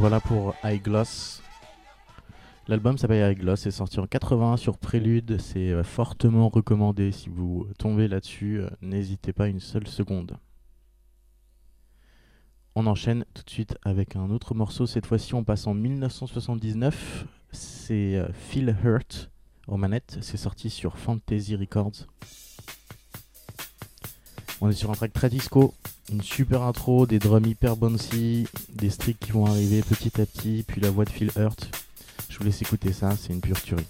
voilà pour High Gloss. L'album s'appelle High Gloss, est sorti en 81 sur Prélude, c'est euh, fortement recommandé. Si vous tombez là-dessus, euh, n'hésitez pas une seule seconde. On enchaîne tout de suite avec un autre morceau, cette fois-ci on passe en 1979, c'est euh, Phil Hurt aux manette. c'est sorti sur Fantasy Records. On est sur un track très disco, une super intro, des drums hyper bouncy, des streaks qui vont arriver petit à petit, puis la voix de Phil Hurt. Je vous laisse écouter ça, c'est une pure tuerie.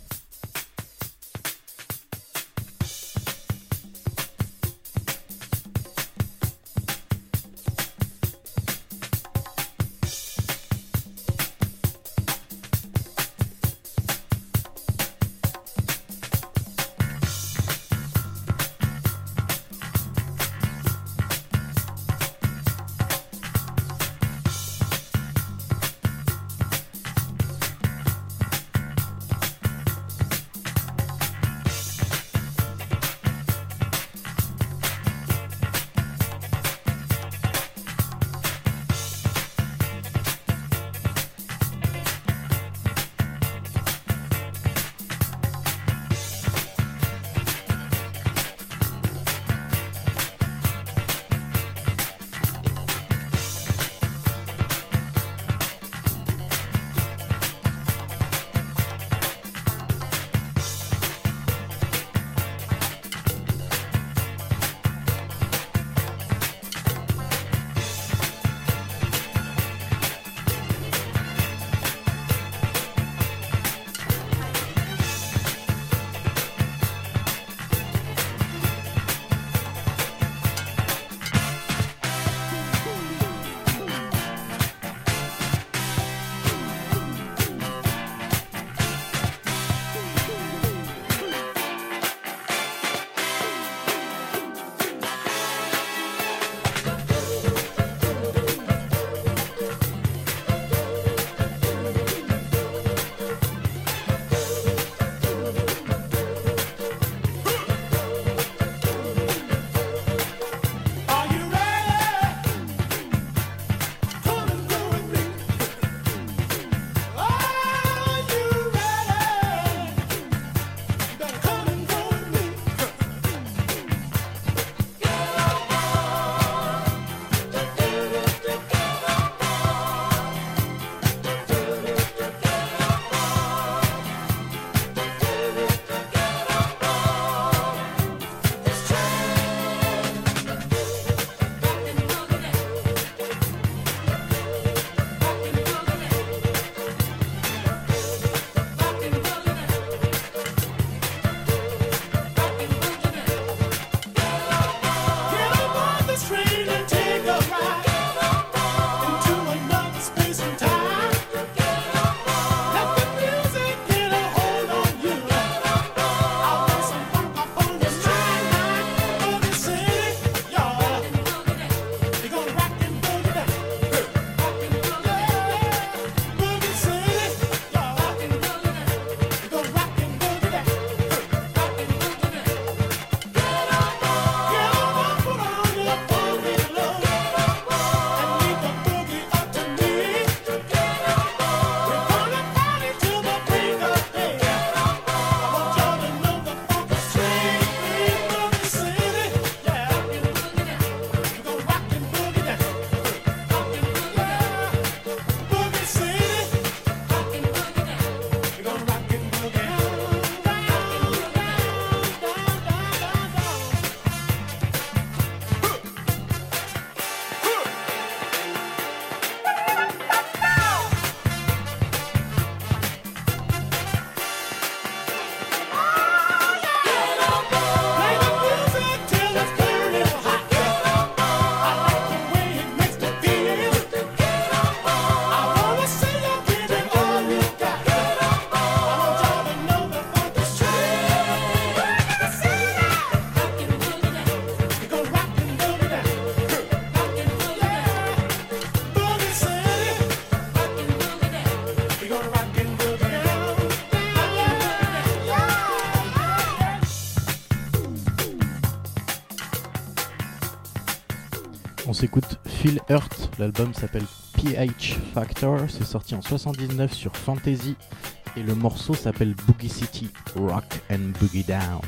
On s'écoute Phil Hurt, l'album s'appelle PH Factor, c'est sorti en 79 sur Fantasy. Et le morceau s'appelle Boogie City, Rock and Boogie Down.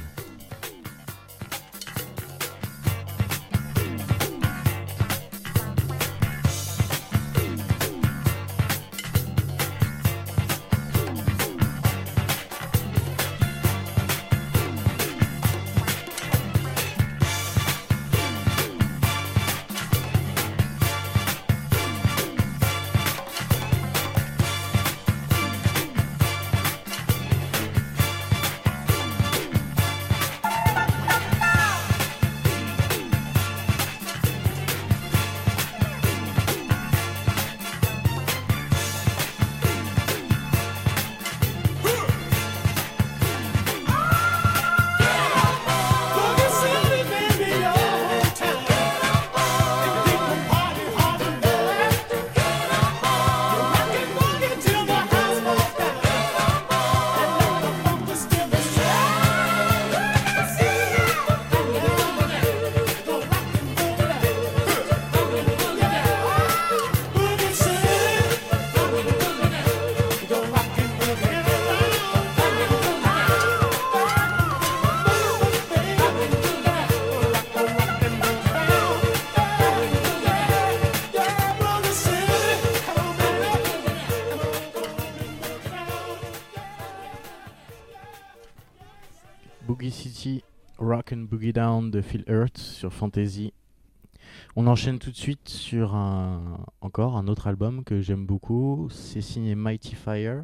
On enchaîne tout de suite sur un, encore un autre album que j'aime beaucoup. C'est signé Mighty Fire.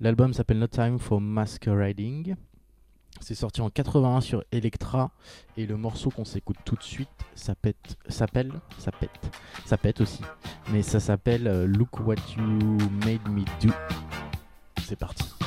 L'album s'appelle No Time for Masquerading. C'est sorti en 81 sur Electra et le morceau qu'on s'écoute tout de suite s'appelle ça ça pète, ça pète aussi. Mais ça s'appelle euh, Look What You Made Me Do. C'est parti.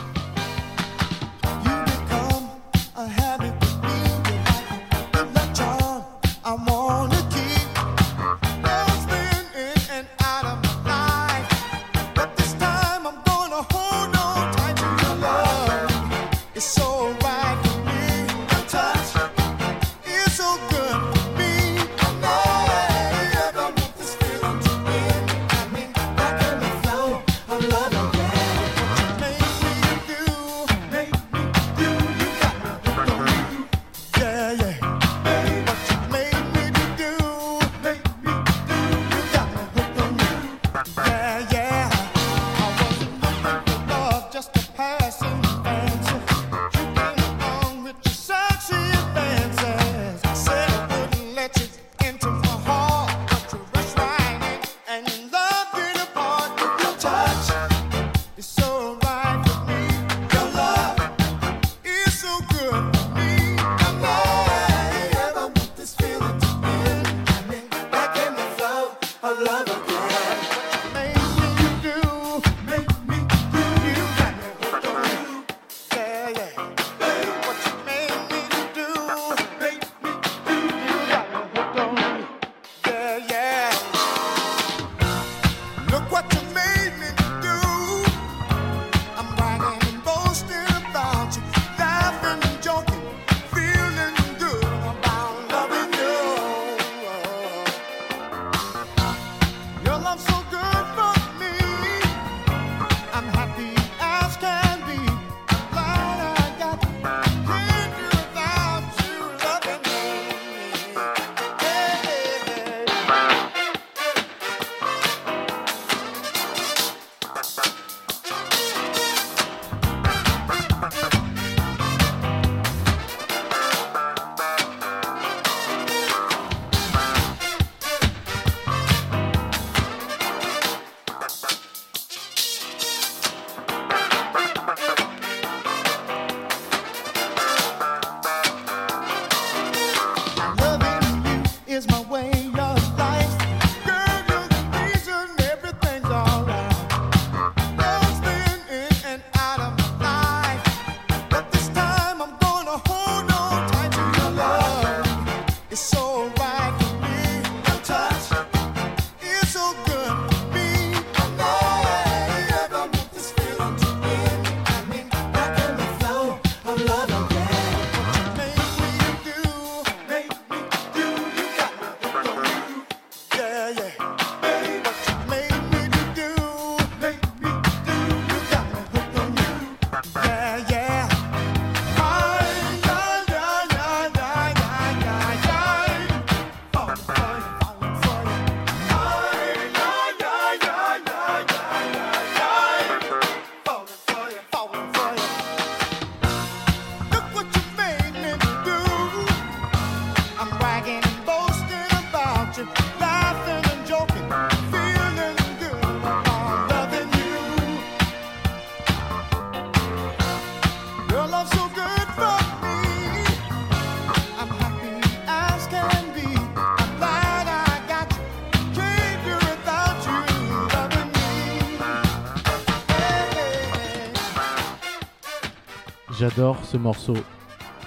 J'adore ce morceau.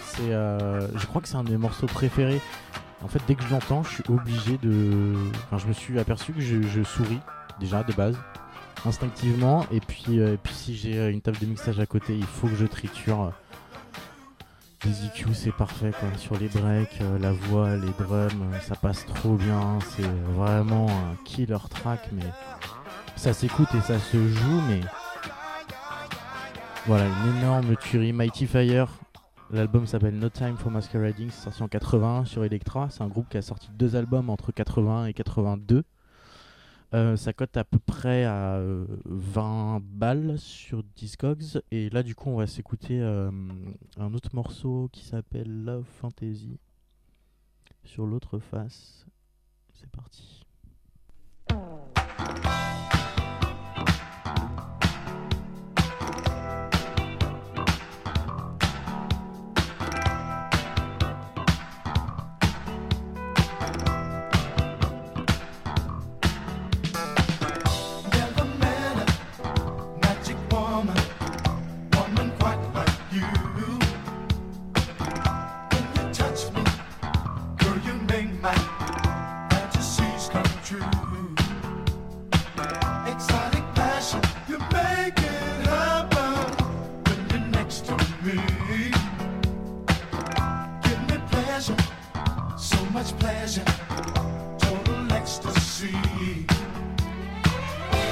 C'est, euh, je crois que c'est un de mes morceaux préférés. En fait, dès que je l'entends, je suis obligé de. Enfin, je me suis aperçu que je, souris déjà de base, instinctivement. Et puis, euh, et puis si j'ai euh, une table de mixage à côté, il faut que je triture. Les EQ, c'est parfait quoi. Sur les breaks, la voix, les drums, ça passe trop bien. C'est vraiment un killer track, mais ça s'écoute et ça se joue, mais voilà, une énorme tuerie. Mighty Fire, l'album s'appelle No Time for Masquerading, c'est sorti en 81 sur Electra. C'est un groupe qui a sorti deux albums entre 81 et 82. Euh, ça cote à peu près à euh, 20 balles sur Discogs. Et là, du coup, on va s'écouter euh, un autre morceau qui s'appelle Love Fantasy sur l'autre face. C'est parti. Much pleasure, total ecstasy.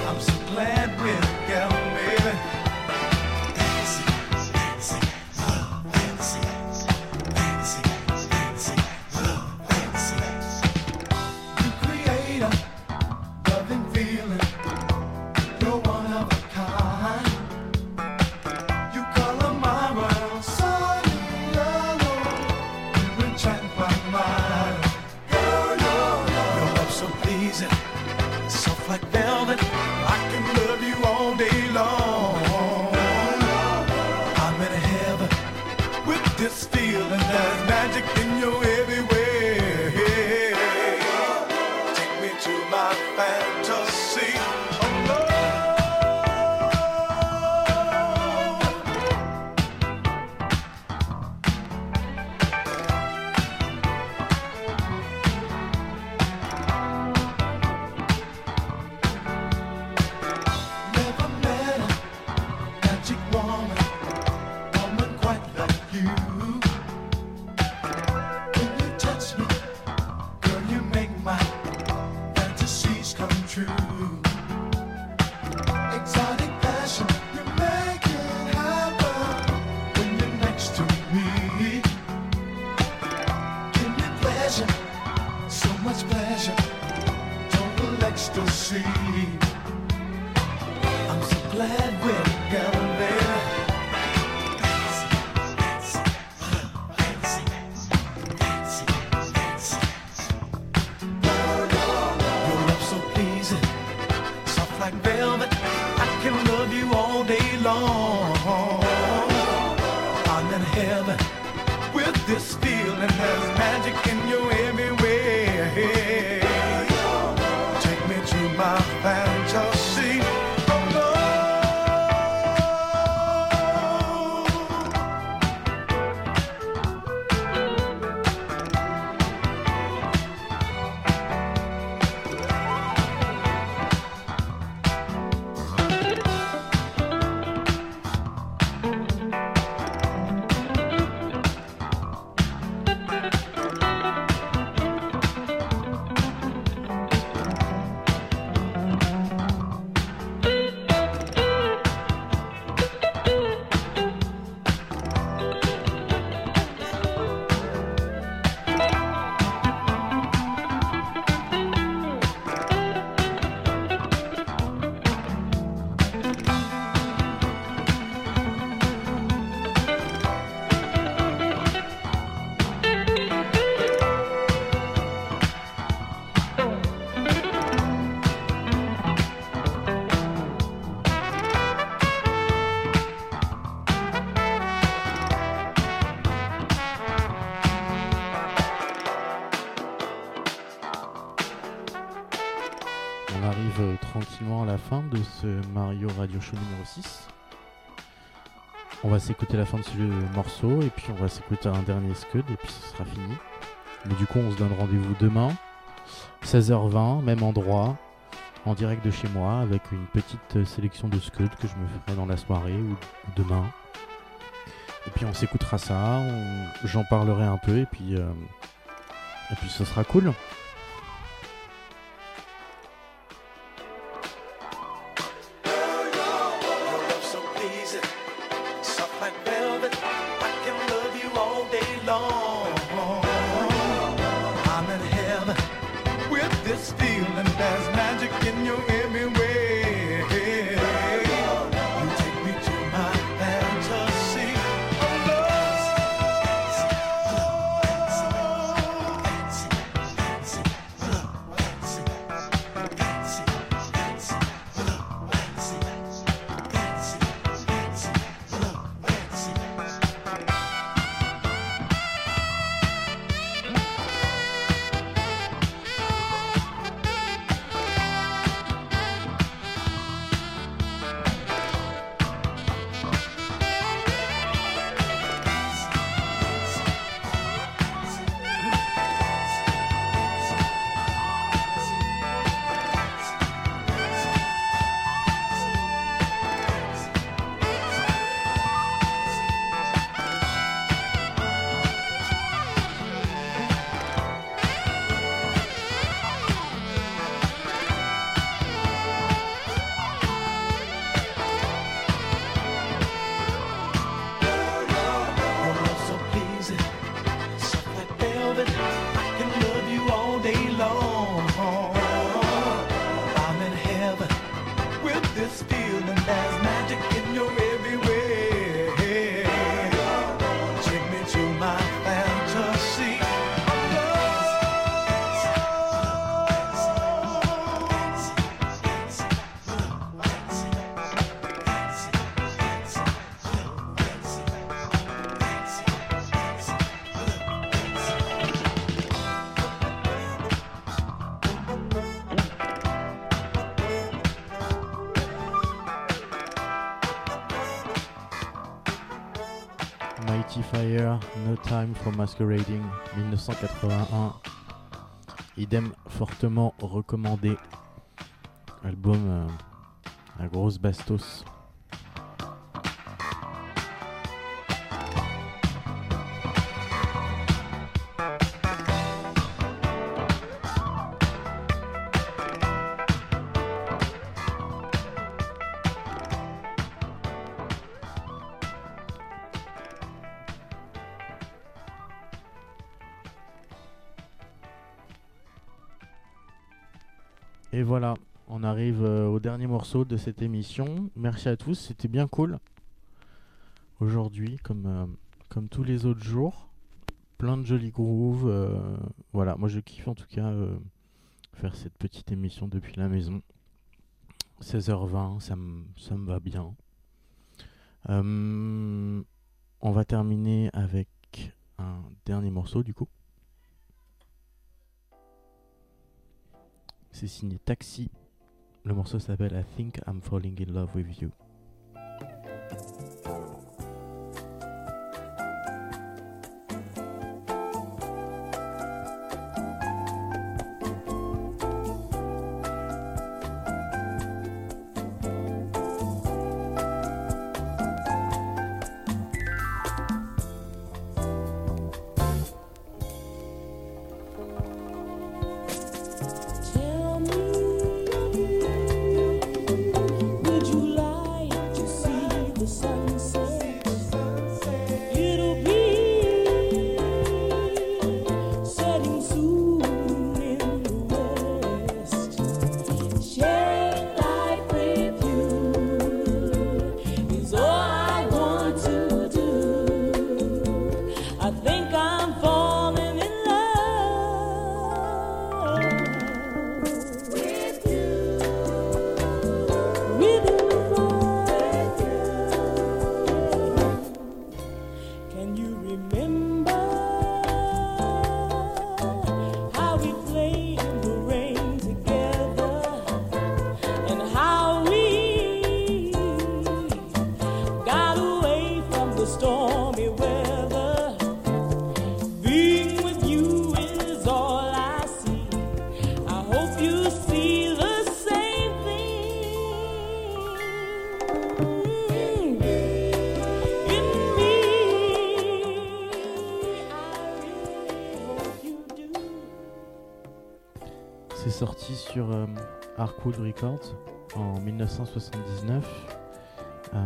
I'm so glad we're à la fin de ce Mario Radio Show numéro 6. On va s'écouter la fin de ce morceau et puis on va s'écouter un dernier scud et puis ce sera fini. Mais du coup, on se donne rendez-vous demain, 16h20, même endroit, en direct de chez moi, avec une petite sélection de scuds que je me ferai dans la soirée ou demain. Et puis on s'écoutera ça, j'en parlerai un peu et puis, euh, et puis ce sera cool. Masquerading, 1981. Idem fortement recommandé. Album euh, grosse bastos. De cette émission. Merci à tous, c'était bien cool. Aujourd'hui, comme, euh, comme tous les autres jours, plein de jolis grooves. euh, voilà, moi je kiffe en tout cas euh, faire cette petite émission depuis la maison. 16h20, ça me va bien. On va terminer avec un dernier morceau du coup. C'est signé Taxi. Le morceau s'appelle I Think I'm Falling in Love with You. Arkwood Records en 1979. Euh,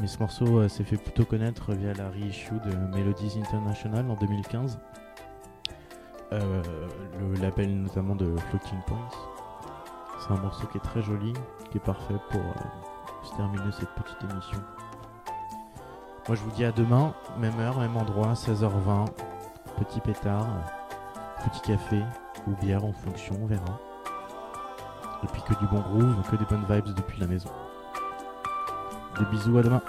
mais ce morceau euh, s'est fait plutôt connaître via la reissue de Melodies International en 2015. Euh, le label notamment de Floating Points. C'est un morceau qui est très joli, qui est parfait pour se terminer cette petite émission. Moi je vous dis à demain, même heure, même endroit, 16h20, petit pétard, petit café ou bière en fonction, on verra. Et puis que du bon groove, que des bonnes vibes depuis la maison. Des bisous à demain.